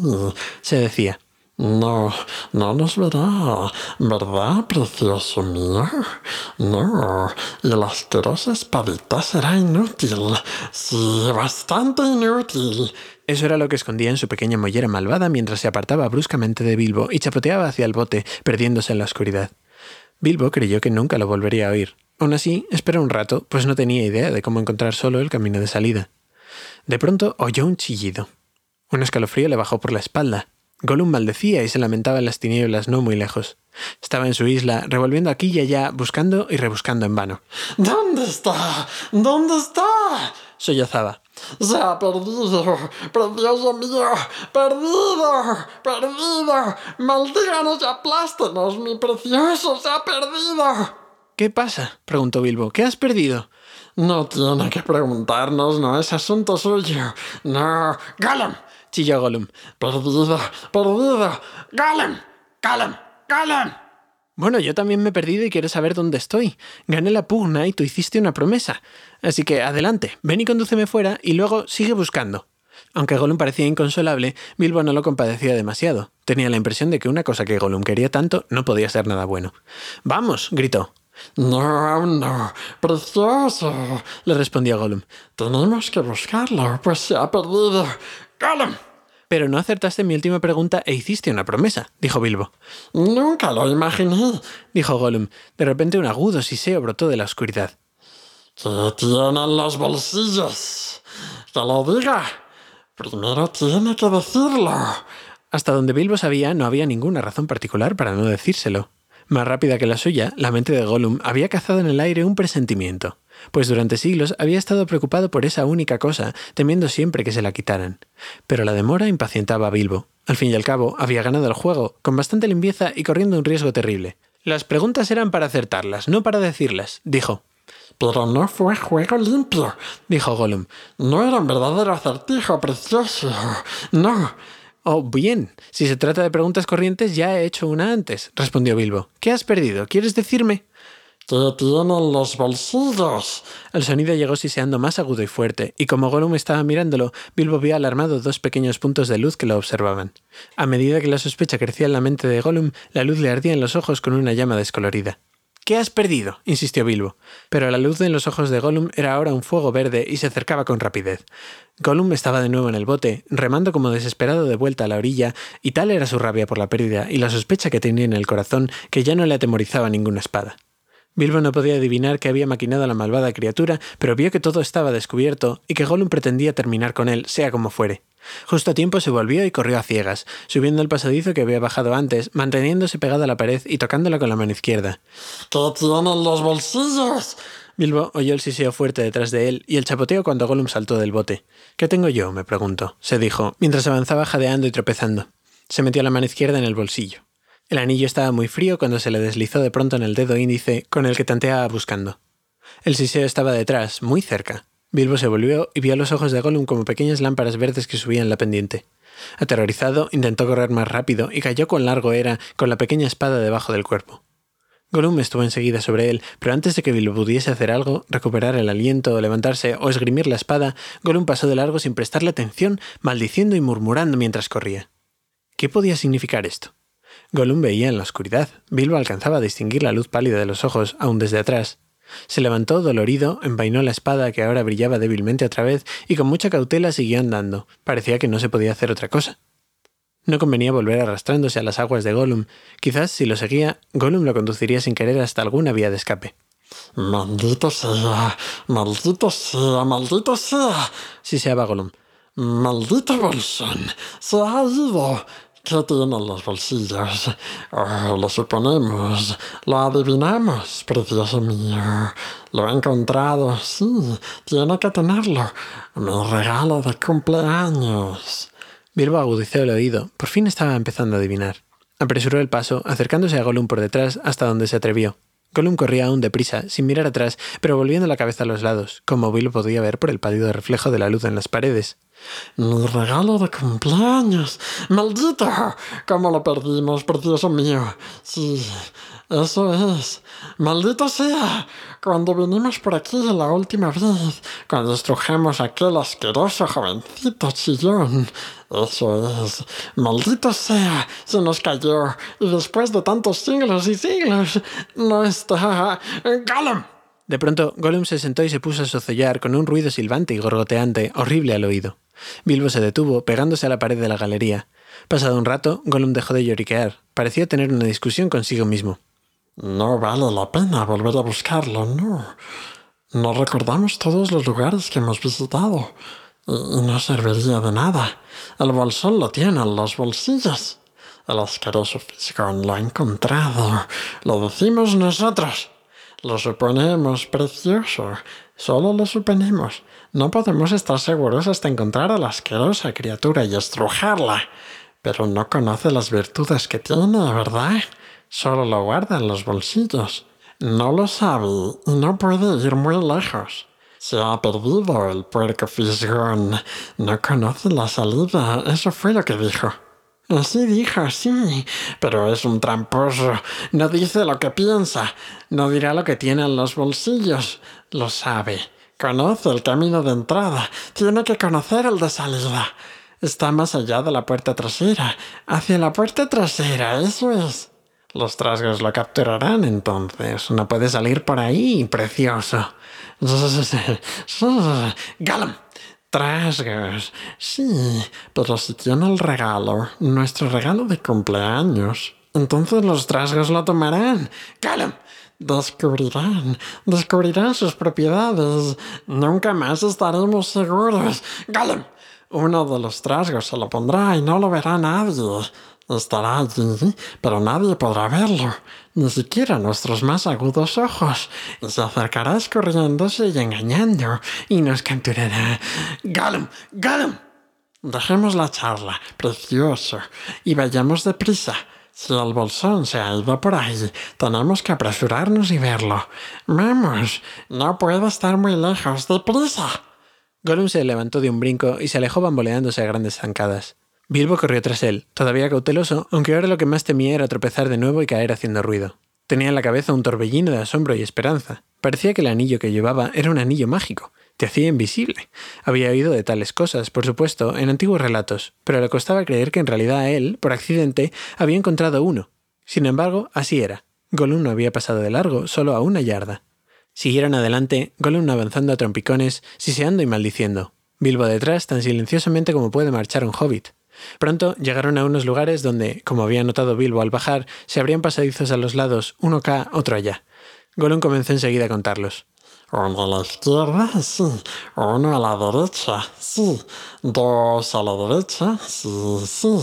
se decía. No, no nos verá, ¿verdad, precioso mío? No, y la asquerosa espadita será inútil. Sí, bastante inútil. Eso era lo que escondía en su pequeña mollera malvada mientras se apartaba bruscamente de Bilbo y chapoteaba hacia el bote, perdiéndose en la oscuridad. Bilbo creyó que nunca lo volvería a oír. Aún así, esperó un rato, pues no tenía idea de cómo encontrar solo el camino de salida. De pronto oyó un chillido. Un escalofrío le bajó por la espalda. Gollum maldecía y se lamentaba en las tinieblas no muy lejos. Estaba en su isla, revolviendo aquí y allá, buscando y rebuscando en vano. ¿Dónde está? ¿Dónde está? Sollozaba. Se ha perdido, precioso mío, perdido, perdido. Maldíganos y aplástenos, mi precioso, se ha perdido. ¿Qué pasa? preguntó Bilbo. ¿Qué has perdido? No tiene que preguntarnos, no es asunto suyo. No. Gollum, chilló Gollum. perdido. Gollum, Gollum, Gollum. Bueno, yo también me he perdido y quiero saber dónde estoy. Gané la pugna y tú hiciste una promesa. Así que adelante, ven y condúceme fuera y luego sigue buscando. Aunque Gollum parecía inconsolable, Bilbo no lo compadecía demasiado. Tenía la impresión de que una cosa que Gollum quería tanto no podía ser nada bueno. ¡Vamos! gritó. No, no. Precioso, le respondió Gollum. Tenemos que buscarlo, pues se ha perdido. Gollum. Pero no acertaste mi última pregunta e hiciste una promesa, dijo Bilbo. Nunca lo imaginé, dijo Gollum. De repente un agudo siseo brotó de la oscuridad. ¿Qué tienen los bolsillos? Que lo diga. Primero tiene que decirlo. Hasta donde Bilbo sabía, no había ninguna razón particular para no decírselo. Más rápida que la suya, la mente de Gollum había cazado en el aire un presentimiento, pues durante siglos había estado preocupado por esa única cosa, temiendo siempre que se la quitaran. Pero la demora impacientaba a Bilbo. Al fin y al cabo, había ganado el juego, con bastante limpieza y corriendo un riesgo terrible. Las preguntas eran para acertarlas, no para decirlas, dijo. Pero no fue juego limpio, dijo Gollum. No era un verdadero acertijo precioso. No. Oh, bien. Si se trata de preguntas corrientes, ya he hecho una antes, respondió Bilbo. ¿Qué has perdido? ¿Quieres decirme? ¿Qué tienen los bolsillos? El sonido llegó siseando más agudo y fuerte, y como Gollum estaba mirándolo, Bilbo vio alarmado dos pequeños puntos de luz que lo observaban. A medida que la sospecha crecía en la mente de Gollum, la luz le ardía en los ojos con una llama descolorida. ¿Qué has perdido? insistió Bilbo. Pero la luz en los ojos de Gollum era ahora un fuego verde y se acercaba con rapidez. Gollum estaba de nuevo en el bote, remando como desesperado de vuelta a la orilla, y tal era su rabia por la pérdida y la sospecha que tenía en el corazón que ya no le atemorizaba ninguna espada. Bilbo no podía adivinar que había maquinado a la malvada criatura, pero vio que todo estaba descubierto y que Gollum pretendía terminar con él, sea como fuere. Justo a tiempo se volvió y corrió a ciegas, subiendo el pasadizo que había bajado antes, manteniéndose pegado a la pared y tocándola con la mano izquierda. ¿Qué tienen los bolsillos? Bilbo oyó el siseo fuerte detrás de él y el chapoteo cuando Gollum saltó del bote. ¿Qué tengo yo? me preguntó, se dijo, mientras avanzaba jadeando y tropezando. Se metió la mano izquierda en el bolsillo. El anillo estaba muy frío cuando se le deslizó de pronto en el dedo índice con el que tanteaba buscando. El siseo estaba detrás, muy cerca. Bilbo se volvió y vio los ojos de Gollum como pequeñas lámparas verdes que subían la pendiente. Aterrorizado, intentó correr más rápido y cayó con largo era con la pequeña espada debajo del cuerpo. Gollum estuvo enseguida sobre él, pero antes de que Bilbo pudiese hacer algo, recuperar el aliento, levantarse o esgrimir la espada, Gollum pasó de largo sin prestarle atención, maldiciendo y murmurando mientras corría. ¿Qué podía significar esto? Gollum veía en la oscuridad. Bilbo alcanzaba a distinguir la luz pálida de los ojos, aún desde atrás. Se levantó dolorido, envainó la espada que ahora brillaba débilmente otra vez y con mucha cautela siguió andando. Parecía que no se podía hacer otra cosa. No convenía volver arrastrándose a las aguas de Gollum. Quizás, si lo seguía, Gollum lo conduciría sin querer hasta alguna vía de escape. Maldito sea, maldito sea, maldito sea, siseaba Gollum. Maldito bolsón, se ha ido. ¿Qué tienen los bolsillos? Lo suponemos, lo adivinamos, precioso mío. Lo he encontrado, sí, tiene que tenerlo. Mi regalo de cumpleaños. Bilbo agudizó el oído. Por fin estaba empezando a adivinar. Apresuró el paso, acercándose a Gollum por detrás hasta donde se atrevió. Gollum corría aún deprisa, sin mirar atrás, pero volviendo la cabeza a los lados, como Bilbo podía ver por el pálido reflejo de la luz en las paredes. Regalo de cumpleaños. ¡Maldito! ¿Cómo lo perdimos, precioso mío? Sí, eso es. ¡Maldito sea! Cuando vinimos por aquí la última vez, cuando estrujamos aquel asqueroso jovencito chillón. Eso es. Maldito sea, se nos cayó. Y después de tantos siglos y siglos, no está. ¡Gollum! De pronto, Gollum se sentó y se puso a socellar con un ruido silbante y gorgoteante, horrible al oído. Bilbo se detuvo, pegándose a la pared de la galería. Pasado un rato, Gollum dejó de lloriquear. Parecía tener una discusión consigo mismo. No vale la pena volver a buscarlo, no. No recordamos todos los lugares que hemos visitado. y no serviría de nada. El bolsón lo tienen los bolsillos. El asqueroso fisgón lo ha encontrado. Lo decimos nosotros. Lo suponemos precioso. Solo lo suponemos. No podemos estar seguros hasta encontrar a la asquerosa criatura y estrujarla. Pero no conoce las virtudes que tiene, ¿verdad? Solo lo guarda en los bolsillos. No lo sabe y no puede ir muy lejos. Se ha perdido el puerco fisgón. No conoce la salida. Eso fue lo que dijo. Así dijo, sí, pero es un tramposo. No dice lo que piensa. No dirá lo que tiene en los bolsillos. Lo sabe. Conoce el camino de entrada. Tiene que conocer el de salida. Está más allá de la puerta trasera. Hacia la puerta trasera, eso es. Los trasgos lo capturarán entonces. No puede salir por ahí, precioso. Galam. Trasgos. Sí, pero si tiene el regalo, nuestro regalo de cumpleaños, entonces los trasgos lo tomarán. Galam. Descubrirán, descubrirán sus propiedades. Nunca más estaremos seguros. Galam. Uno de los trasgos se lo pondrá y no lo verá nadie. Estará allí, pero nadie podrá verlo, ni siquiera nuestros más agudos ojos. Se acercará escorriéndose y engañando, y nos capturará. ¡Gollum! ¡Gollum! Dejemos la charla, precioso, y vayamos deprisa. Si el bolsón se ha ido por ahí, tenemos que apresurarnos y verlo. Vamos, no puede estar muy lejos, deprisa. Gollum se levantó de un brinco y se alejó bamboleándose a grandes zancadas. Bilbo corrió tras él, todavía cauteloso, aunque ahora lo que más temía era tropezar de nuevo y caer haciendo ruido. Tenía en la cabeza un torbellino de asombro y esperanza. Parecía que el anillo que llevaba era un anillo mágico, te hacía invisible. Había oído de tales cosas, por supuesto, en antiguos relatos, pero le costaba creer que en realidad él, por accidente, había encontrado uno. Sin embargo, así era. Gollum no había pasado de largo, solo a una yarda. Siguieron adelante, Gollum avanzando a trompicones, siseando y maldiciendo. Bilbo detrás, tan silenciosamente como puede marchar un hobbit. Pronto llegaron a unos lugares donde, como había notado Bilbo al bajar, se abrían pasadizos a los lados, uno acá, otro allá. Gollum comenzó enseguida a contarlos. Uno a la izquierda, sí. Uno a la derecha, sí. Dos a la derecha, sí, sí.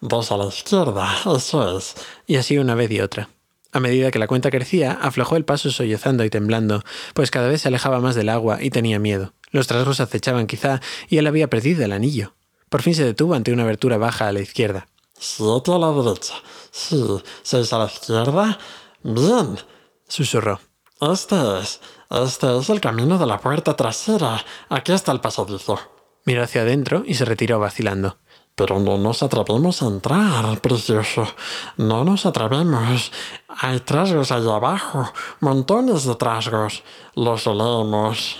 Dos a la izquierda, eso es. Y así una vez y otra. A medida que la cuenta crecía, aflojó el paso sollozando y temblando, pues cada vez se alejaba más del agua y tenía miedo. Los trasgos acechaban quizá, y él había perdido el anillo. Por fin se detuvo ante una abertura baja a la izquierda. Siete a la derecha. Sí. Seis a la izquierda. Bien. Susurró. Este es. Este es el camino de la puerta trasera. Aquí está el pasadizo. Miró hacia adentro y se retiró vacilando. Pero no nos atrevemos a entrar, precioso. No nos atrevemos. Hay trasgos allá abajo. Montones de trasgos. Los olemos.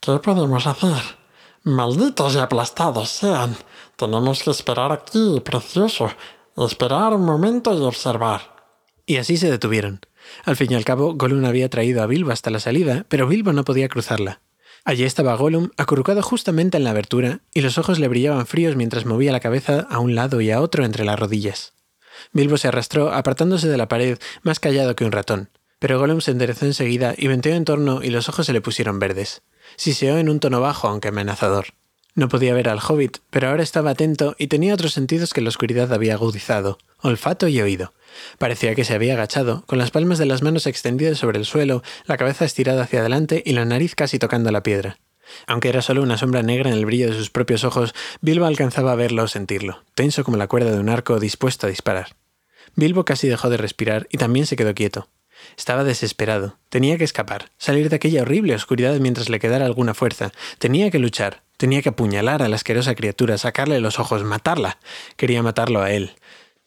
¿Qué podemos hacer? Malditos y aplastados sean. Tenemos que esperar aquí, precioso. Esperar un momento y observar. Y así se detuvieron. Al fin y al cabo, Gollum había traído a Bilbo hasta la salida, pero Bilbo no podía cruzarla. Allí estaba Gollum, acurrucado justamente en la abertura, y los ojos le brillaban fríos mientras movía la cabeza a un lado y a otro entre las rodillas. Bilbo se arrastró, apartándose de la pared, más callado que un ratón. Pero Gollum se enderezó enseguida y venteó en torno y los ojos se le pusieron verdes. Siseó en un tono bajo, aunque amenazador. No podía ver al hobbit, pero ahora estaba atento y tenía otros sentidos que la oscuridad había agudizado, olfato y oído. Parecía que se había agachado, con las palmas de las manos extendidas sobre el suelo, la cabeza estirada hacia adelante y la nariz casi tocando la piedra. Aunque era solo una sombra negra en el brillo de sus propios ojos, Bilbo alcanzaba a verlo o sentirlo, tenso como la cuerda de un arco dispuesto a disparar. Bilbo casi dejó de respirar y también se quedó quieto. Estaba desesperado. Tenía que escapar, salir de aquella horrible oscuridad mientras le quedara alguna fuerza. Tenía que luchar. Tenía que apuñalar a la asquerosa criatura, sacarle los ojos, matarla. Quería matarlo a él.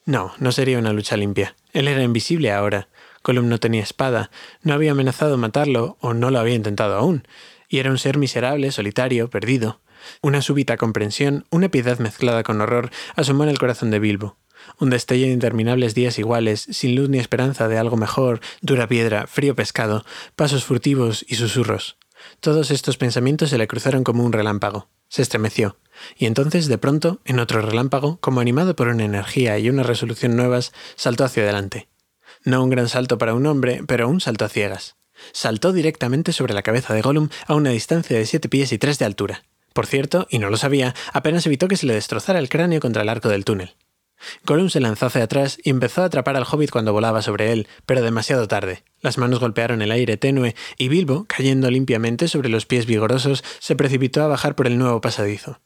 No, no sería una lucha limpia. Él era invisible ahora. Colum no tenía espada. No había amenazado matarlo, o no lo había intentado aún. Y era un ser miserable, solitario, perdido. Una súbita comprensión, una piedad mezclada con horror, asomó en el corazón de Bilbo. Un destello de interminables días iguales, sin luz ni esperanza de algo mejor, dura piedra, frío pescado, pasos furtivos y susurros. Todos estos pensamientos se le cruzaron como un relámpago. Se estremeció. Y entonces, de pronto, en otro relámpago, como animado por una energía y una resolución nuevas, saltó hacia adelante. No un gran salto para un hombre, pero un salto a ciegas. Saltó directamente sobre la cabeza de Gollum a una distancia de siete pies y tres de altura. Por cierto, y no lo sabía, apenas evitó que se le destrozara el cráneo contra el arco del túnel. Gollum se lanzó hacia atrás y empezó a atrapar al hobbit cuando volaba sobre él, pero demasiado tarde. Las manos golpearon el aire tenue y Bilbo, cayendo limpiamente sobre los pies vigorosos, se precipitó a bajar por el nuevo pasadizo.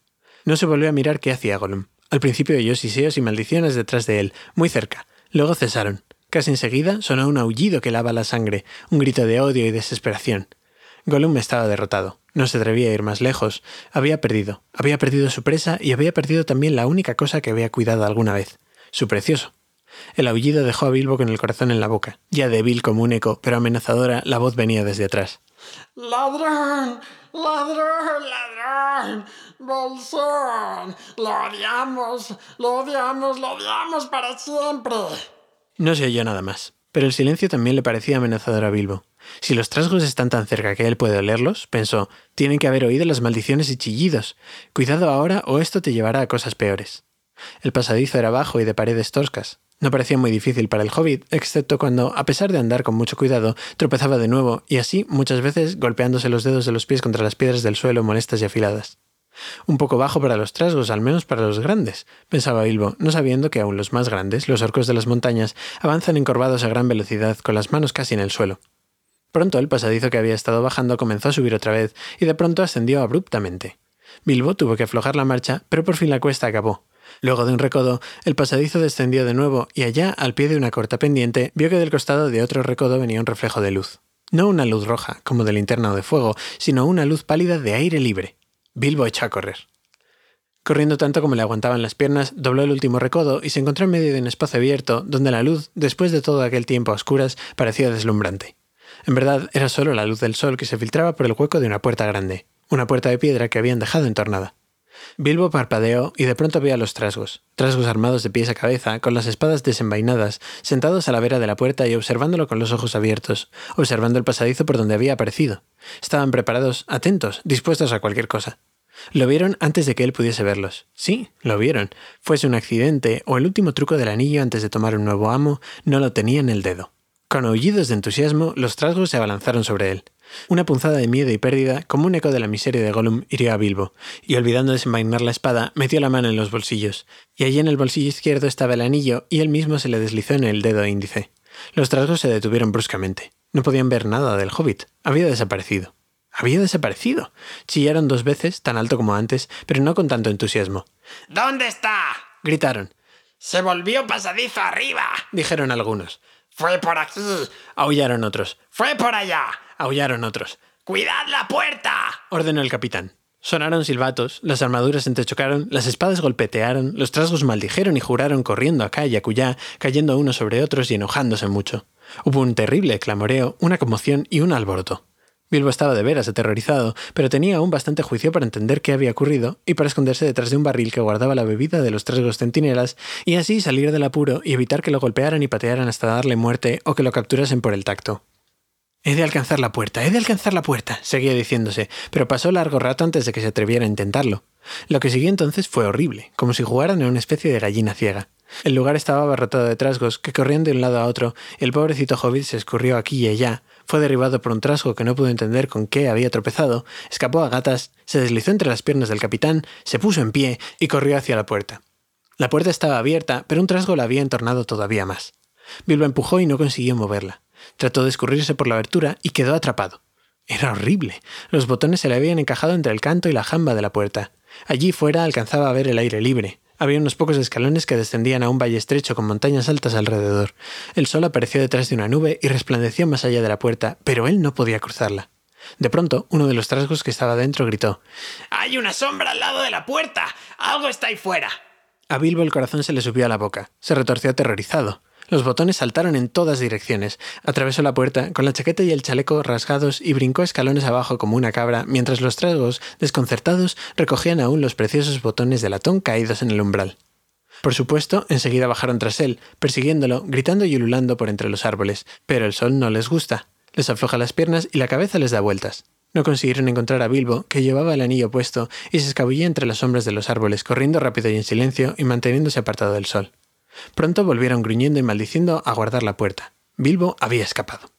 No se volvió a mirar qué hacía Gollum. Al principio oyó siseos y maldiciones detrás de él, muy cerca. Luego cesaron. Casi enseguida sonó un aullido que lava la sangre, un grito de odio y desesperación. Gollum estaba derrotado. No se atrevía a ir más lejos. Había perdido. Había perdido su presa y había perdido también la única cosa que había cuidado alguna vez. Su precioso. El aullido dejó a Bilbo con el corazón en la boca. Ya débil como un eco, pero amenazadora, la voz venía desde atrás. ¡Ladrón! ¡Ladrón! ¡Ladrón! ¡Bolsón! ¡Lo odiamos! ¡Lo odiamos! ¡Lo odiamos para siempre! No se oyó nada más, pero el silencio también le parecía amenazador a Bilbo. Si los trasgos están tan cerca que él puede olerlos, pensó, tienen que haber oído las maldiciones y chillidos. Cuidado ahora o esto te llevará a cosas peores. El pasadizo era bajo y de paredes toscas. No parecía muy difícil para el hobbit, excepto cuando, a pesar de andar con mucho cuidado, tropezaba de nuevo y así muchas veces golpeándose los dedos de los pies contra las piedras del suelo molestas y afiladas. Un poco bajo para los trasgos, al menos para los grandes, pensaba Bilbo, no sabiendo que aún los más grandes, los orcos de las montañas, avanzan encorvados a gran velocidad, con las manos casi en el suelo. Pronto el pasadizo que había estado bajando comenzó a subir otra vez y de pronto ascendió abruptamente. Bilbo tuvo que aflojar la marcha, pero por fin la cuesta acabó. Luego de un recodo, el pasadizo descendió de nuevo y allá, al pie de una corta pendiente, vio que del costado de otro recodo venía un reflejo de luz. No una luz roja, como de linterna o de fuego, sino una luz pálida de aire libre. Bilbo echó a correr. Corriendo tanto como le aguantaban las piernas, dobló el último recodo y se encontró en medio de un espacio abierto, donde la luz, después de todo aquel tiempo a oscuras, parecía deslumbrante. En verdad, era solo la luz del sol que se filtraba por el hueco de una puerta grande, una puerta de piedra que habían dejado entornada. Bilbo parpadeó y de pronto vio a los trasgos, trasgos armados de pies a cabeza, con las espadas desenvainadas, sentados a la vera de la puerta y observándolo con los ojos abiertos, observando el pasadizo por donde había aparecido. Estaban preparados, atentos, dispuestos a cualquier cosa. Lo vieron antes de que él pudiese verlos. Sí, lo vieron. Fuese un accidente o el último truco del anillo antes de tomar un nuevo amo, no lo tenía en el dedo. Con aullidos de entusiasmo, los trasgos se abalanzaron sobre él. Una punzada de miedo y pérdida, como un eco de la miseria de Gollum, hirió a Bilbo, y olvidando desenvainar la espada, metió la mano en los bolsillos, y allí en el bolsillo izquierdo estaba el anillo, y él mismo se le deslizó en el dedo índice. Los trasgos se detuvieron bruscamente. No podían ver nada del hobbit. Había desaparecido. Había desaparecido. Chillaron dos veces, tan alto como antes, pero no con tanto entusiasmo. ¿Dónde está? gritaron. Se volvió pasadizo arriba. Dijeron algunos. Fue por aquí. Aullaron otros. Fue por allá. Aullaron otros. ¡Cuidad la puerta! ordenó el capitán. Sonaron silbatos, las armaduras entrechocaron, las espadas golpetearon, los trasgos maldijeron y juraron corriendo acá y acullá, cayendo unos sobre otros y enojándose mucho. Hubo un terrible clamoreo, una conmoción y un alboroto. Bilbo estaba de veras aterrorizado, pero tenía aún bastante juicio para entender qué había ocurrido y para esconderse detrás de un barril que guardaba la bebida de los trasgos centinelas y así salir del apuro y evitar que lo golpearan y patearan hasta darle muerte o que lo capturasen por el tacto. He de alcanzar la puerta, he de alcanzar la puerta, seguía diciéndose, pero pasó largo rato antes de que se atreviera a intentarlo. Lo que siguió entonces fue horrible, como si jugaran en una especie de gallina ciega. El lugar estaba abarrotado de trasgos que corrían de un lado a otro, y el pobrecito hobbit se escurrió aquí y allá, fue derribado por un trasgo que no pudo entender con qué había tropezado, escapó a gatas, se deslizó entre las piernas del capitán, se puso en pie y corrió hacia la puerta. La puerta estaba abierta, pero un trasgo la había entornado todavía más. Bilbo empujó y no consiguió moverla. Trató de escurrirse por la abertura y quedó atrapado. Era horrible. Los botones se le habían encajado entre el canto y la jamba de la puerta. Allí fuera alcanzaba a ver el aire libre. Había unos pocos escalones que descendían a un valle estrecho con montañas altas alrededor. El sol apareció detrás de una nube y resplandeció más allá de la puerta, pero él no podía cruzarla. De pronto, uno de los trasgos que estaba dentro gritó ¡Hay una sombra al lado de la puerta! ¡Algo está ahí fuera! A Bilbo el corazón se le subió a la boca. Se retorció aterrorizado. Los botones saltaron en todas direcciones. Atravesó la puerta, con la chaqueta y el chaleco rasgados, y brincó escalones abajo como una cabra, mientras los tragos, desconcertados, recogían aún los preciosos botones de latón caídos en el umbral. Por supuesto, enseguida bajaron tras él, persiguiéndolo, gritando y ululando por entre los árboles, pero el sol no les gusta. Les afloja las piernas y la cabeza les da vueltas. No consiguieron encontrar a Bilbo, que llevaba el anillo puesto y se escabullía entre las sombras de los árboles, corriendo rápido y en silencio y manteniéndose apartado del sol. Pronto volvieron gruñendo y maldiciendo a guardar la puerta. Bilbo había escapado.